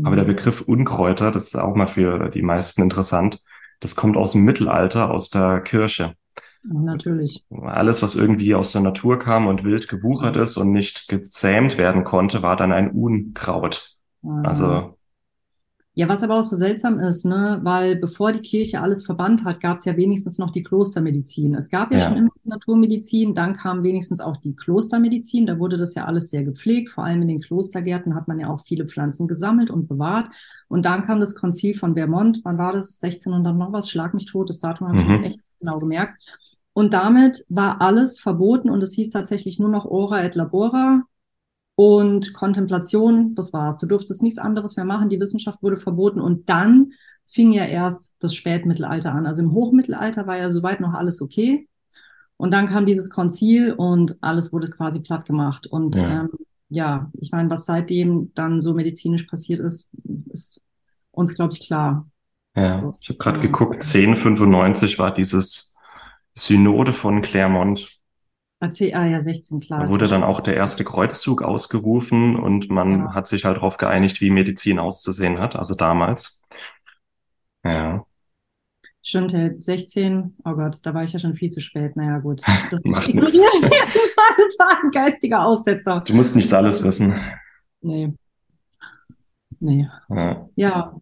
Aber der Mhm. Begriff Unkräuter, das ist auch mal für die meisten interessant, das kommt aus dem Mittelalter, aus der Kirche. Natürlich. Alles, was irgendwie aus der Natur kam und wild gewuchert ist und nicht gezähmt werden konnte, war dann ein Unkraut. Ja. Also, Ja, was aber auch so seltsam ist, ne, weil bevor die Kirche alles verbannt hat, gab es ja wenigstens noch die Klostermedizin. Es gab ja schon ja, immer die Naturmedizin, dann kam wenigstens auch die Klostermedizin. Da wurde das ja alles sehr gepflegt. Vor allem in den Klostergärten hat man ja auch viele Pflanzen gesammelt und bewahrt. Und dann kam das Konzil von Vermont. Wann war das? 1600 noch was? Schlag mich tot. Das Datum habe ich jetzt mhm, echt nicht genau gemerkt. Und damit war alles verboten und es hieß tatsächlich nur noch Ora et Labora. Und Kontemplation, das war's. Du durftest nichts anderes mehr machen. Die Wissenschaft wurde verboten. Und dann fing ja erst das Spätmittelalter an. Also im Hochmittelalter war ja soweit noch alles okay. Und dann kam dieses Konzil und alles wurde quasi platt gemacht. Und ja, ähm, ja, ich meine, was seitdem dann so medizinisch passiert ist, ist uns, glaube ich, klar. ja. So, Ich habe gerade geguckt, 1095 war dieses Synode von Clermont. Erzähl, ah ja, 16, klar, Da wurde dann auch der erste Kreuzzug ausgerufen und man Ja, hat sich halt darauf geeinigt, wie Medizin auszusehen hat, also damals. Ja, stimmt, ja, 16, oh Gott, da war ich ja schon viel zu spät. Naja, gut. *laughs* Das macht nichts. *laughs* Das war ein geistiger Aussetzer. Du musst nicht alles wissen. Nee, nee. Ja. Ja,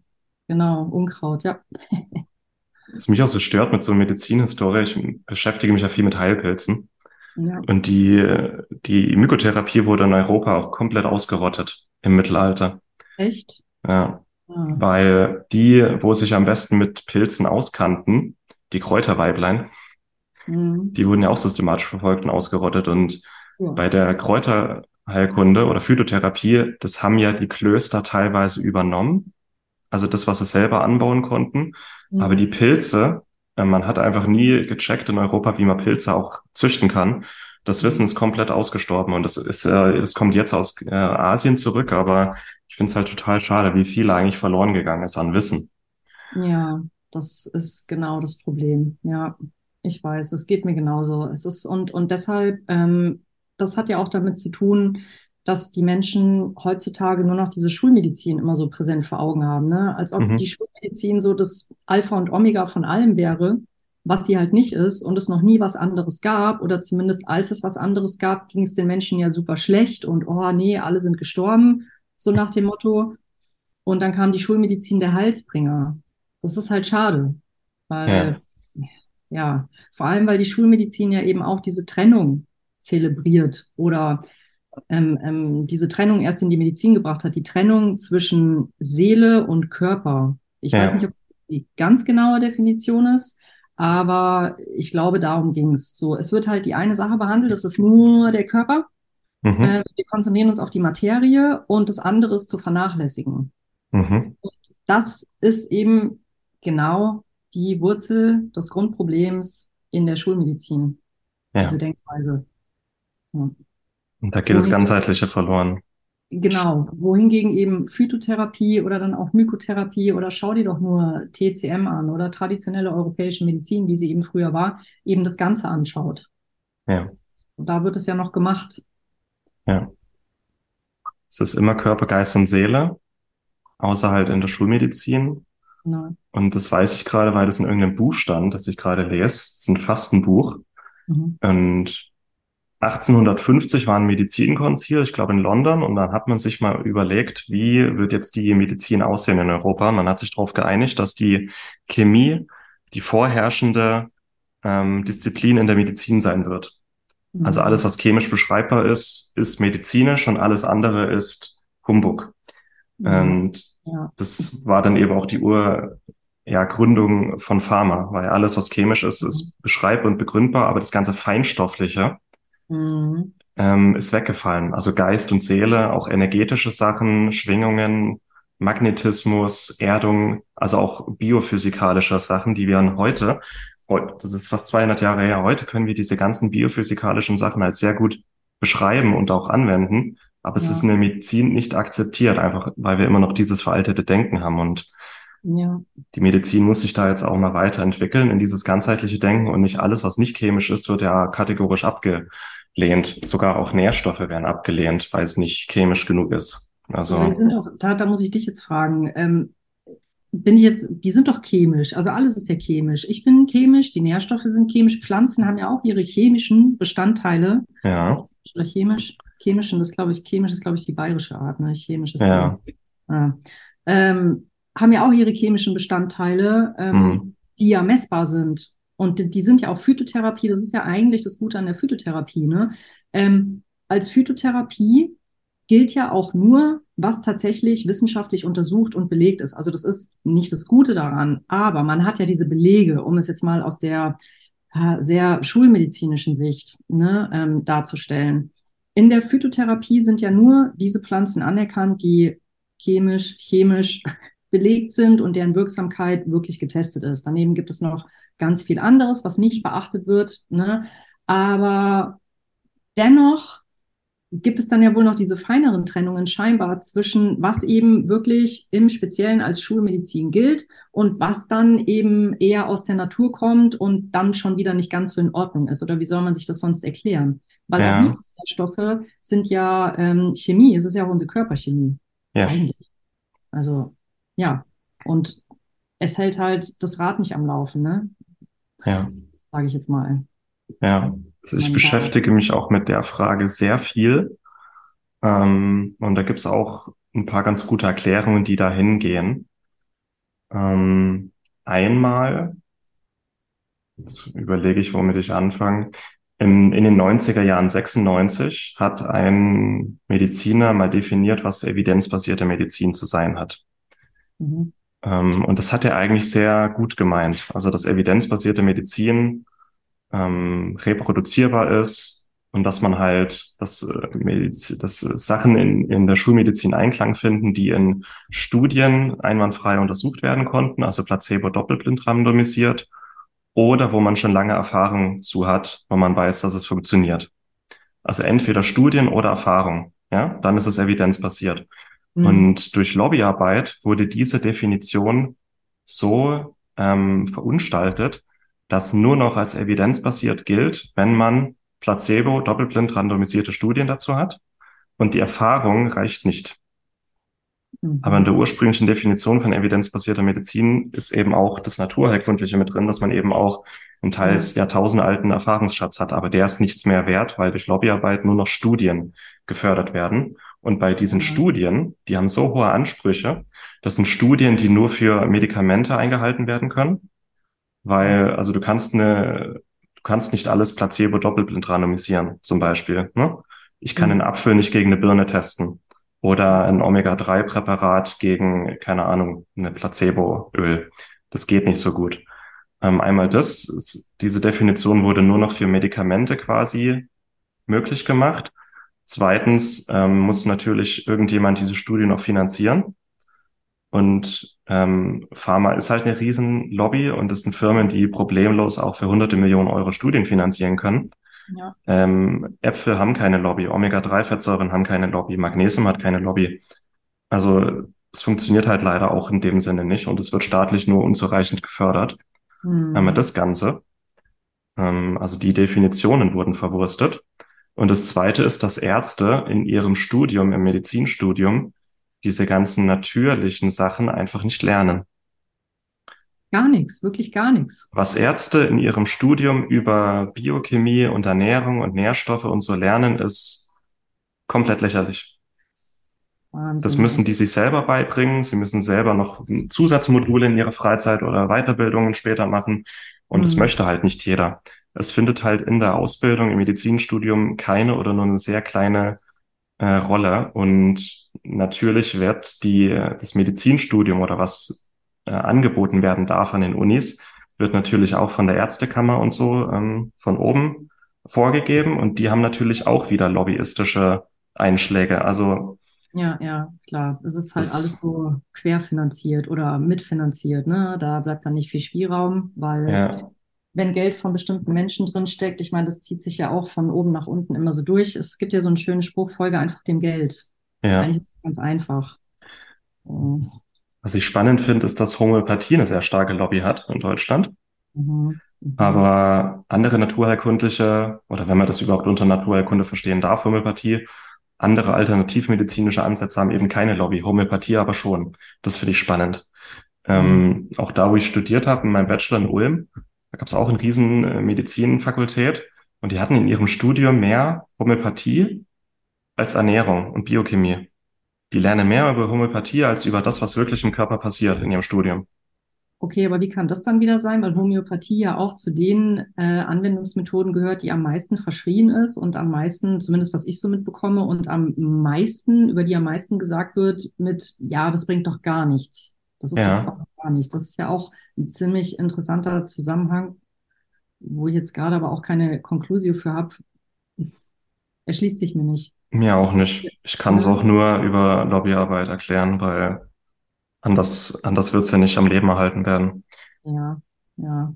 genau, Unkraut, ja. *laughs* Was mich auch so stört mit so Medizinhistorie, ich beschäftige mich ja viel mit Heilpilzen. Ja, Und die, die Mykotherapie wurde in Europa auch komplett ausgerottet im Mittelalter. echt? Ja, Ah, weil die, wo sich am besten mit Pilzen auskannten, die Kräuterweiblein, mhm. die wurden ja auch systematisch verfolgt und ausgerottet. Und Ja, bei der Kräuterheilkunde oder Phytotherapie, das haben ja die Klöster teilweise übernommen. Also das, was sie selber anbauen konnten. Aber die mhm. Pilze, man hat einfach nie gecheckt in Europa, wie man Pilze auch züchten kann. Das Wissen ist komplett ausgestorben und das ist, äh, es kommt jetzt aus äh, Asien zurück, aber ich finde es halt total schade, wie viel eigentlich verloren gegangen ist an Wissen. Ja, das ist genau das Problem. Ja, ich weiß, es geht mir genauso. Es ist und, und deshalb, ähm, das hat ja auch damit zu tun, dass die Menschen heutzutage nur noch diese Schulmedizin immer so präsent vor Augen haben, ne? Als ob die Mhm. Schulmedizin so das Alpha und Omega von allem wäre, was sie halt nicht ist und es noch nie was anderes gab oder zumindest als es was anderes gab, ging es den Menschen ja super schlecht und oh nee, alle sind gestorben, so nach dem Motto. Und dann kam die Schulmedizin der Heilsbringer. Das ist halt schade, Ja, weil, ja, vor allem, weil die Schulmedizin ja eben auch diese Trennung zelebriert oder ähm, ähm, diese Trennung erst in die Medizin gebracht hat, die Trennung zwischen Seele und Körper. Ich weiß nicht, ja, ob die ganz genaue Definition ist, aber ich glaube, darum ging es. So, es wird halt die eine Sache behandelt, das ist nur der Körper. mhm. Äh, wir konzentrieren uns auf die Materie und das andere ist zu vernachlässigen. Mhm. Das ist eben genau die Wurzel des Grundproblems in der Schulmedizin, Ja. diese Denkweise. Ja. Und da geht das Ganzheitliche verloren. Genau, wohingegen eben Phytotherapie oder dann auch Mykotherapie oder schau dir doch nur TCM an oder traditionelle europäische Medizin, wie sie eben früher war, eben das Ganze anschaut. Ja. Und da wird es ja noch gemacht. Ja. Es ist immer Körper, Geist und Seele, außer halt in der Schulmedizin. Genau. Und das weiß ich gerade, weil das in irgendeinem Buch stand, das ich gerade lese. Es ist ein Fastenbuch. Mhm. Und 1850 war ein Medizinkonzil, ich glaube in London, und dann hat man sich mal überlegt, wie wird jetzt die Medizin aussehen in Europa. Man hat sich darauf geeinigt, dass die Chemie die vorherrschende ähm, Disziplin in der Medizin sein wird. Also Mhm. alles, was chemisch beschreibbar ist, ist medizinisch und alles andere ist Humbug. Ja. Und Ja. das war dann eben auch die Ur, ja, Gründung von Pharma, weil alles, was chemisch ist, ist beschreibbar und begründbar, aber das ganze Feinstoffliche Mhm. ähm, ist weggefallen. Also Geist und Seele, auch energetische Sachen, Schwingungen, Magnetismus, Erdung, also auch biophysikalische Sachen, die wir heute, heute, das ist fast 200 Jahre her, heute können wir diese ganzen biophysikalischen Sachen als sehr gut beschreiben und auch anwenden. Aber es Ja. ist in der Medizin nicht akzeptiert, einfach weil wir immer noch dieses veraltete Denken haben. Und Ja. die Medizin muss sich da jetzt auch mal weiterentwickeln in dieses ganzheitliche Denken und nicht alles, was nicht chemisch ist, wird ja kategorisch abgelehnt. Sogar auch Nährstoffe werden abgelehnt, weil es nicht chemisch genug ist. Also, auch, da, da muss ich dich jetzt fragen. Ähm, bin ich jetzt, die sind doch chemisch, also alles ist ja chemisch. Ich bin chemisch, die Nährstoffe sind chemisch, Pflanzen haben ja auch ihre chemischen Bestandteile. ja, Oder chemisch, chemischen, das glaube ich, chemisch ist, glaube ich, die bayerische Art, ne? Chemisch ist ja, ja. Ähm, haben ja auch ihre chemischen Bestandteile, ähm, Mhm. die ja messbar sind. Und die, die sind ja auch Phytotherapie, das ist ja eigentlich das Gute an der Phytotherapie, ne? Ähm, als Phytotherapie gilt ja auch nur, was tatsächlich wissenschaftlich untersucht und belegt ist. Also das ist nicht das Gute daran, aber man hat ja diese Belege, um es jetzt mal aus der äh, sehr schulmedizinischen Sicht ne, ähm, darzustellen. In der Phytotherapie sind ja nur diese Pflanzen anerkannt, die chemisch, chemisch belegt sind und deren Wirksamkeit wirklich getestet ist. Daneben gibt es noch ganz viel anderes, was nicht beachtet wird. Ne? Aber dennoch gibt es dann ja wohl noch diese feineren Trennungen scheinbar zwischen, was eben wirklich im Speziellen als Schulmedizin gilt und was dann eben eher aus der Natur kommt und dann schon wieder nicht ganz so in Ordnung ist. Oder wie soll man sich das sonst erklären? Weil Ja. auch Mikronährstoffe sind ja ähm, Chemie, es ist ja auch unsere Körperchemie. ja, Eigentlich. Also, ja. Und es hält halt das Rad nicht am Laufen, ne? ja, Sage ich jetzt mal. ja. Also ich beschäftige mich auch mit der Frage sehr viel. Ähm, und da gibt's auch ein paar ganz gute Erklärungen, die da hingehen. Ähm, einmal, jetzt überlege ich, womit ich anfange. In, in den 90er Jahren, 96, hat ein Mediziner mal definiert, was evidenzbasierte Medizin zu sein hat. Mhm. Ähm, und das hat er eigentlich sehr gut gemeint. Also, dass evidenzbasierte Medizin ähm, reproduzierbar ist und dass man halt, dass, äh, dass Sachen in, in der Schulmedizin Einklang finden, die in Studien einwandfrei untersucht werden konnten, also Placebo doppelblind randomisiert oder wo man schon lange Erfahrung zu hat, wo man weiß, dass es funktioniert. Also entweder Studien oder Erfahrung, ja, dann ist es evidenzbasiert. Mhm. Und durch Lobbyarbeit wurde diese Definition so ähm, verunstaltet, dass nur noch als evidenzbasiert gilt, wenn man Placebo, doppelblind randomisierte Studien dazu hat. Und die Erfahrung reicht nicht. Mhm. Aber in der ursprünglichen Definition von evidenzbasierter Medizin ist eben auch das Naturheilkundliche mit drin, dass man eben auch einen teils jahrtausendalten Erfahrungsschatz hat. Aber der ist nichts mehr wert, weil durch Lobbyarbeit nur noch Studien gefördert werden. Und bei diesen Mhm. Studien, die haben so hohe Ansprüche, das sind Studien, die nur für Medikamente eingehalten werden können. Weil, also du kannst eine, du kannst nicht alles Placebo doppelblind randomisieren, zum Beispiel. Ne? Ich kann Mhm. einen Apfel nicht gegen eine Birne testen oder ein Omega-3-Präparat gegen, keine Ahnung, eine Placeboöl. Das geht nicht so gut. Ähm, einmal das, diese Definition wurde nur noch für Medikamente quasi möglich gemacht. Zweitens ähm, muss natürlich irgendjemand diese Studie noch finanzieren. Und ähm, Pharma ist halt eine Riesenlobby und es sind Firmen, die problemlos auch für hunderte Millionen Euro Studien finanzieren können. Ja. Ähm, Äpfel haben keine Lobby, Omega-3-Fettsäuren haben keine Lobby, Magnesium hat keine Lobby. Also es funktioniert halt leider auch in dem Sinne nicht und es wird staatlich nur unzureichend gefördert. Mhm. Ähm, das Ganze. Ähm, also die Definitionen wurden verwurstet. Und das Zweite ist, dass Ärzte in ihrem Studium, im Medizinstudium, diese ganzen natürlichen Sachen einfach nicht lernen. Gar nichts, wirklich gar nichts. Was Ärzte in ihrem Studium über Biochemie und Ernährung und Nährstoffe und so lernen, ist komplett lächerlich. Wahnsinn. Das müssen die sich selber beibringen. Sie müssen selber noch Zusatzmodule in ihrer Freizeit oder Weiterbildungen später machen. Und mhm. das möchte halt nicht jeder. Es findet halt in der Ausbildung im Medizinstudium keine oder nur eine sehr kleine äh, Rolle. Und natürlich wird die, das Medizinstudium oder was äh, angeboten werden darf an den Unis, wird natürlich auch von der Ärztekammer und so ähm, von oben vorgegeben. Und die haben natürlich auch wieder lobbyistische Einschläge. Also ja, ja, klar. Es ist halt das, alles so querfinanziert oder mitfinanziert. Ne? Da bleibt dann nicht viel Spielraum, weil ja. Wenn Geld von bestimmten Menschen drin steckt, ich meine, das zieht sich ja auch von oben nach unten immer so durch. Es gibt ja so einen schönen Spruch, folge einfach dem Geld. Ja. Eigentlich ganz einfach. Was ich spannend finde, ist, dass Homöopathie eine sehr starke Lobby hat in Deutschland. Mhm. Mhm. Aber andere naturheilkundliche, oder wenn man das überhaupt unter Naturheilkunde verstehen darf, Homöopathie, andere alternativmedizinische Ansätze haben eben keine Lobby, Homöopathie aber schon. Das finde ich spannend. Ähm, mhm. auch da, wo ich studiert habe, in meinem Bachelor in Ulm, da gab es auch eine riesen äh, Medizinfakultät und die hatten in ihrem Studium mehr Homöopathie als Ernährung und Biochemie. Die lernen mehr über Homöopathie als über das, was wirklich im Körper passiert in ihrem Studium. Okay, aber wie kann das dann wieder sein? Weil Homöopathie ja auch zu den äh, Anwendungsmethoden gehört, die am meisten verschrien ist und am meisten, zumindest was ich so mitbekomme, und am meisten, über die am meisten gesagt wird, mit, ja, das bringt doch gar nichts. Das ist ja. doch gar nichts. Das ist ja auch ein ziemlich interessanter Zusammenhang, wo ich jetzt gerade aber auch keine Konklusion für habe. Erschließt sich mir nicht. Mir auch nicht. Ich kann es auch nur über Lobbyarbeit erklären, weil Anders, anders wird es ja nicht am Leben erhalten werden. Ja, ja.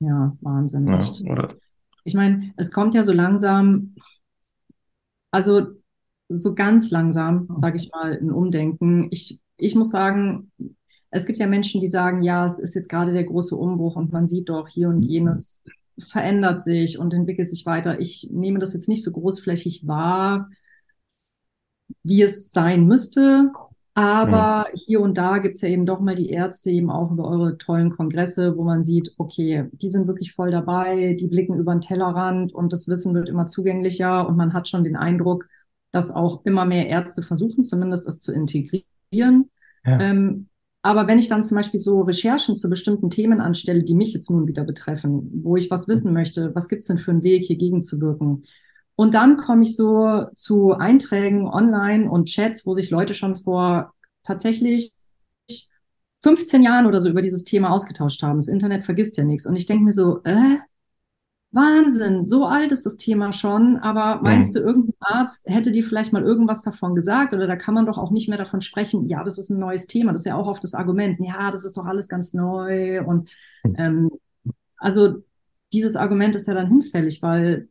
Ja, Wahnsinn. Ja. Oder? Ich meine, es kommt ja so langsam, also so ganz langsam, sage ich mal, ein Umdenken. Ich, ich muss sagen, es gibt ja Menschen, die sagen, ja, es ist jetzt gerade der große Umbruch und man sieht doch hier und jenes verändert sich und entwickelt sich weiter. Ich nehme das jetzt nicht so großflächig wahr, wie es sein müsste. Aber mhm. hier und da gibt's ja eben doch mal die Ärzte eben auch über eure tollen Kongresse, wo man sieht, okay, die sind wirklich voll dabei, die blicken über den Tellerrand und das Wissen wird immer zugänglicher und man hat schon den Eindruck, dass auch immer mehr Ärzte versuchen, zumindest es zu integrieren. Ja. Ähm, aber wenn ich dann zum Beispiel so Recherchen zu bestimmten Themen anstelle, die mich jetzt nun wieder betreffen, wo ich was wissen möchte, was gibt's denn für einen Weg, hier gegenzuwirken? Und dann komme ich so zu Einträgen online und Chats, wo sich Leute schon vor tatsächlich 15 Jahren oder so über dieses Thema ausgetauscht haben. Das Internet vergisst ja nichts. Und ich denke mir so, äh, Wahnsinn, so alt ist das Thema schon, aber meinst mhm. du, irgendein Arzt hätte dir vielleicht mal irgendwas davon gesagt oder da kann man doch auch nicht mehr davon sprechen, ja, das ist ein neues Thema, das ist ja auch oft das Argument, ja, das ist doch alles ganz neu und mhm. ähm, also dieses Argument ist ja dann hinfällig, weil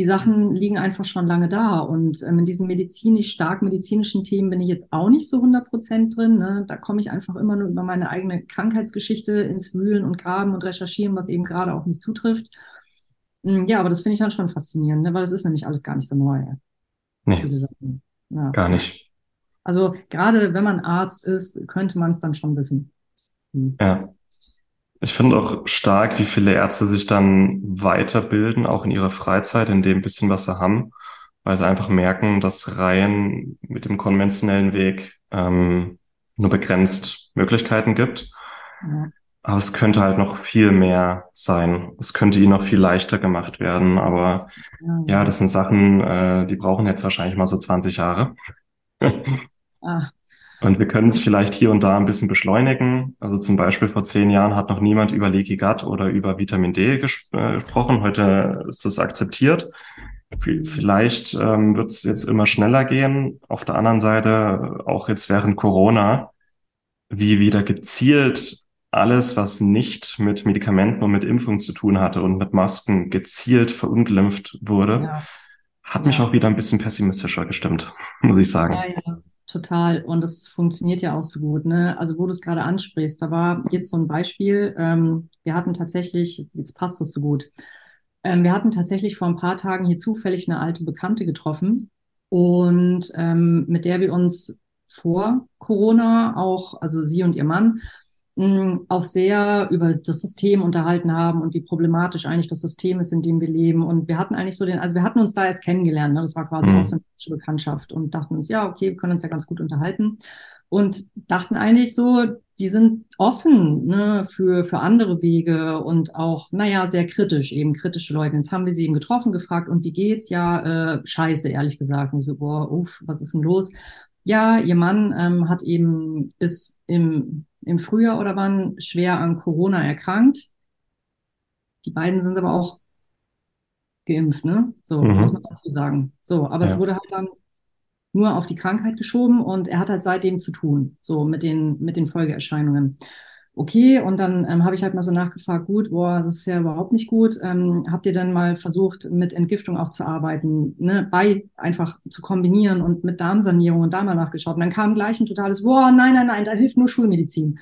die Sachen liegen einfach schon lange da. Und ähm, in diesen medizinisch, stark medizinischen Themen bin ich jetzt auch nicht so 100 Prozent drin. Ne? Da komme ich einfach immer nur über meine eigene Krankheitsgeschichte ins Wühlen und Graben und Recherchieren, was eben gerade auch nicht zutrifft. Hm, ja, aber das finde ich dann schon faszinierend, ne? weil das ist nämlich alles gar nicht so neu. Nee, ja. gar nicht. Also gerade wenn man Arzt ist, könnte man es dann schon wissen. Hm. Ja. Ich finde auch stark, wie viele Ärzte sich dann weiterbilden, auch in ihrer Freizeit, in dem bisschen, was sie haben, weil sie einfach merken, dass Reihen mit dem konventionellen Weg ähm, nur begrenzt Möglichkeiten gibt. Ja. Aber es könnte halt noch viel mehr sein. Es könnte ihnen noch viel leichter gemacht werden. Aber ja, ja das sind Sachen, äh, die brauchen jetzt wahrscheinlich mal so 20 Jahre. *laughs* ah, und wir können es vielleicht hier und da ein bisschen beschleunigen. Also zum Beispiel vor zehn Jahren hat noch niemand über Leaky Gut oder über Vitamin D ges äh, gesprochen. Heute ist das akzeptiert. Vielleicht ähm, wird es jetzt immer schneller gehen. Auf der anderen Seite, auch jetzt während Corona, wie wieder gezielt alles, was nicht mit Medikamenten und mit Impfung zu tun hatte und mit Masken gezielt verunglimpft wurde, ja. hat ja. mich auch wieder ein bisschen pessimistischer gestimmt, *laughs* muss ich sagen. Ja, total. Und es funktioniert ja auch so gut. Ne? Also wo du es gerade ansprichst, da war jetzt so ein Beispiel. Ähm, wir hatten tatsächlich, jetzt passt das so gut. Ähm, wir hatten tatsächlich vor ein paar Tagen hier zufällig eine alte Bekannte getroffen und ähm, mit der wir uns vor Corona auch, also sie und ihr Mann, auch sehr über das System unterhalten haben und wie problematisch eigentlich das System ist, in dem wir leben. Und wir hatten eigentlich so den, also wir hatten uns da erst kennengelernt, ne? das war quasi mhm. auch so eine Bekanntschaft und dachten uns, ja, okay, wir können uns ja ganz gut unterhalten. Und dachten eigentlich so, die sind offen ne, für, für andere Wege und auch, naja, sehr kritisch, eben kritische Leute. Jetzt haben wir sie eben getroffen, gefragt, und wie geht's? Ja, äh, scheiße, ehrlich gesagt. Und so, boah, uff, was ist denn los? Ja, ihr Mann ähm, hat eben bis im im Frühjahr oder wann schwer an Corona erkrankt. Die beiden sind aber auch geimpft, ne? So, mhm. muss man dazu sagen. So, aber ja. es wurde halt dann nur auf die Krankheit geschoben und er hat halt seitdem zu tun, so mit den, mit den Folgeerscheinungen okay. Und dann ähm, habe ich halt mal so nachgefragt, gut, boah, das ist ja überhaupt nicht gut. Ähm, habt ihr denn mal versucht, mit Entgiftung auch zu arbeiten, ne? bei einfach zu kombinieren und mit Darmsanierung und da mal nachgeschaut. Und dann kam gleich ein totales, boah, nein, nein, nein, da hilft nur Schulmedizin.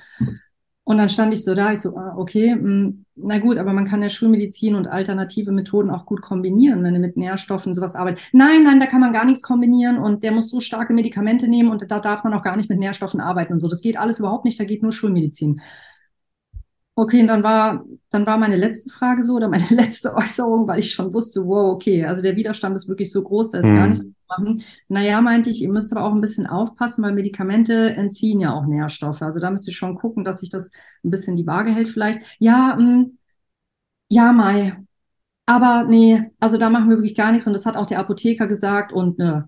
Und dann stand ich so da, ich so, ah, okay, hm, na gut, aber man kann ja Schulmedizin und alternative Methoden auch gut kombinieren, wenn du mit Nährstoffen sowas arbeitest. Nein, nein, da kann man gar nichts kombinieren und der muss so starke Medikamente nehmen und da darf man auch gar nicht mit Nährstoffen arbeiten und so. Das geht alles überhaupt nicht, da geht nur Schulmedizin. Okay, und dann war, dann war meine letzte Frage so oder meine *laughs* letzte Äußerung, weil ich schon wusste, wow, okay, also der Widerstand ist wirklich so groß, da ist mhm. gar nichts zu machen. Naja, meinte ich, ihr müsst aber auch ein bisschen aufpassen, weil Medikamente entziehen ja auch Nährstoffe. Also da müsst ihr schon gucken, dass sich das ein bisschen die Waage hält vielleicht. Ja, mh, hm, ja, Mai. Aber nee, also da machen wir wirklich gar nichts und das hat auch der Apotheker gesagt und ne.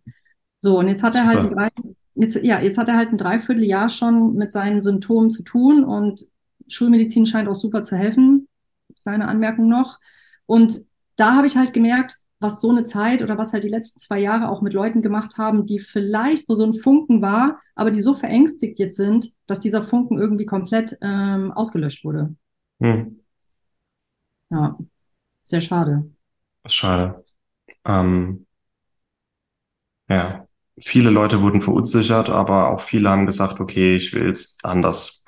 So, und jetzt hat Super. er halt drei, jetzt, ja, jetzt hat er halt ein Dreivierteljahr schon mit seinen Symptomen zu tun und Schulmedizin scheint auch super zu helfen. Kleine Anmerkung noch. Und da habe ich halt gemerkt, was so eine Zeit oder was halt die letzten zwei Jahre auch mit Leuten gemacht haben, die vielleicht, wo so ein Funken war, aber die so verängstigt jetzt sind, dass dieser Funken irgendwie komplett ähm, ausgelöscht wurde. Hm. Ja, sehr schade. Das ist schade. Ähm, ja, viele Leute wurden verunsichert, aber auch viele haben gesagt, okay, ich will jetzt anders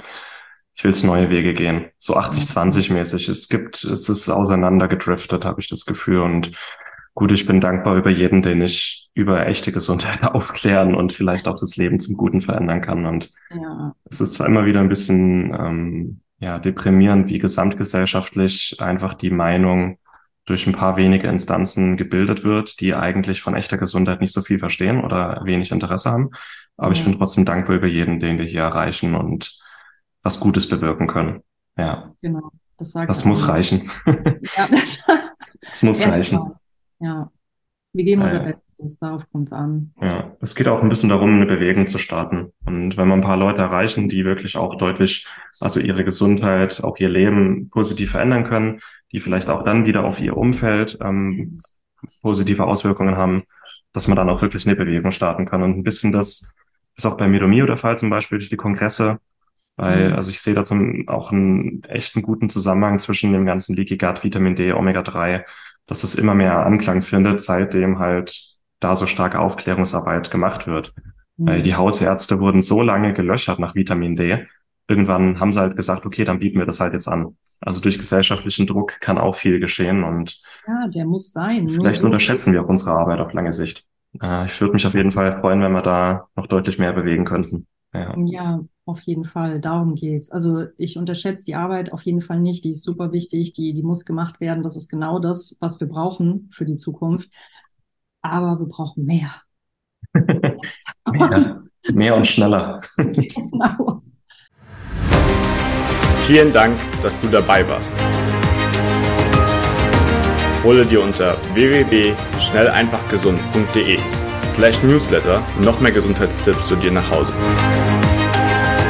ich will jetzt neue Wege gehen. So 80-20 mäßig. Es gibt, es ist auseinandergedriftet, habe ich das Gefühl. Und gut, ich bin dankbar über jeden, den ich über echte Gesundheit *laughs* aufklären und vielleicht auch das Leben zum Guten verändern kann. Und ja. es ist zwar immer wieder ein bisschen ähm, ja, deprimierend, wie gesamtgesellschaftlich einfach die Meinung durch ein paar wenige Instanzen gebildet wird, die eigentlich von echter Gesundheit nicht so viel verstehen oder wenig Interesse haben. Aber ja. ich bin trotzdem dankbar über jeden, den wir hier erreichen und was Gutes bewirken können. Ja. Genau. Das, sagt das muss reichen. Ja. *laughs* *laughs* das muss reichen. Ja. Wir geben unser ja. Bestes, darauf kommt es an. Ja, es geht auch ein bisschen darum, eine Bewegung zu starten. Und wenn wir ein paar Leute erreichen, die wirklich auch deutlich, also ihre Gesundheit, auch ihr Leben positiv verändern können, die vielleicht auch dann wieder auf ihr Umfeld ähm, positive Auswirkungen haben, dass man dann auch wirklich eine Bewegung starten kann. Und ein bisschen das ist auch bei Medomio der Fall, zum Beispiel durch die Kongresse, weil, mhm. also ich sehe da zum, auch einen echten guten Zusammenhang zwischen dem ganzen Leaky Gut, Vitamin D, Omega-3, dass es immer mehr Anklang findet, seitdem halt da so starke Aufklärungsarbeit gemacht wird. Mhm. Weil die Hausärzte wurden so lange gelöchert nach Vitamin D. Irgendwann haben sie halt gesagt, okay, dann bieten wir das halt jetzt an. Also durch gesellschaftlichen Druck kann auch viel geschehen und ja, der muss sein. Vielleicht so unterschätzen wir auch unsere Arbeit auf lange Sicht. Äh, ich würde mich auf jeden Fall freuen, wenn wir da noch deutlich mehr bewegen könnten. Ja. ja, auf jeden Fall. Darum geht's. Also ich unterschätze die Arbeit auf jeden Fall nicht. Die ist super wichtig. Die, die muss gemacht werden. Das ist genau das, was wir brauchen für die Zukunft. Aber wir brauchen mehr. *laughs* mehr. Mehr und schneller. *laughs* genau. Vielen Dank, dass du dabei warst. Hole dir unter www.schnelleinfachgesund.de slash newsletter noch mehr Gesundheitstipps zu dir nach Hause.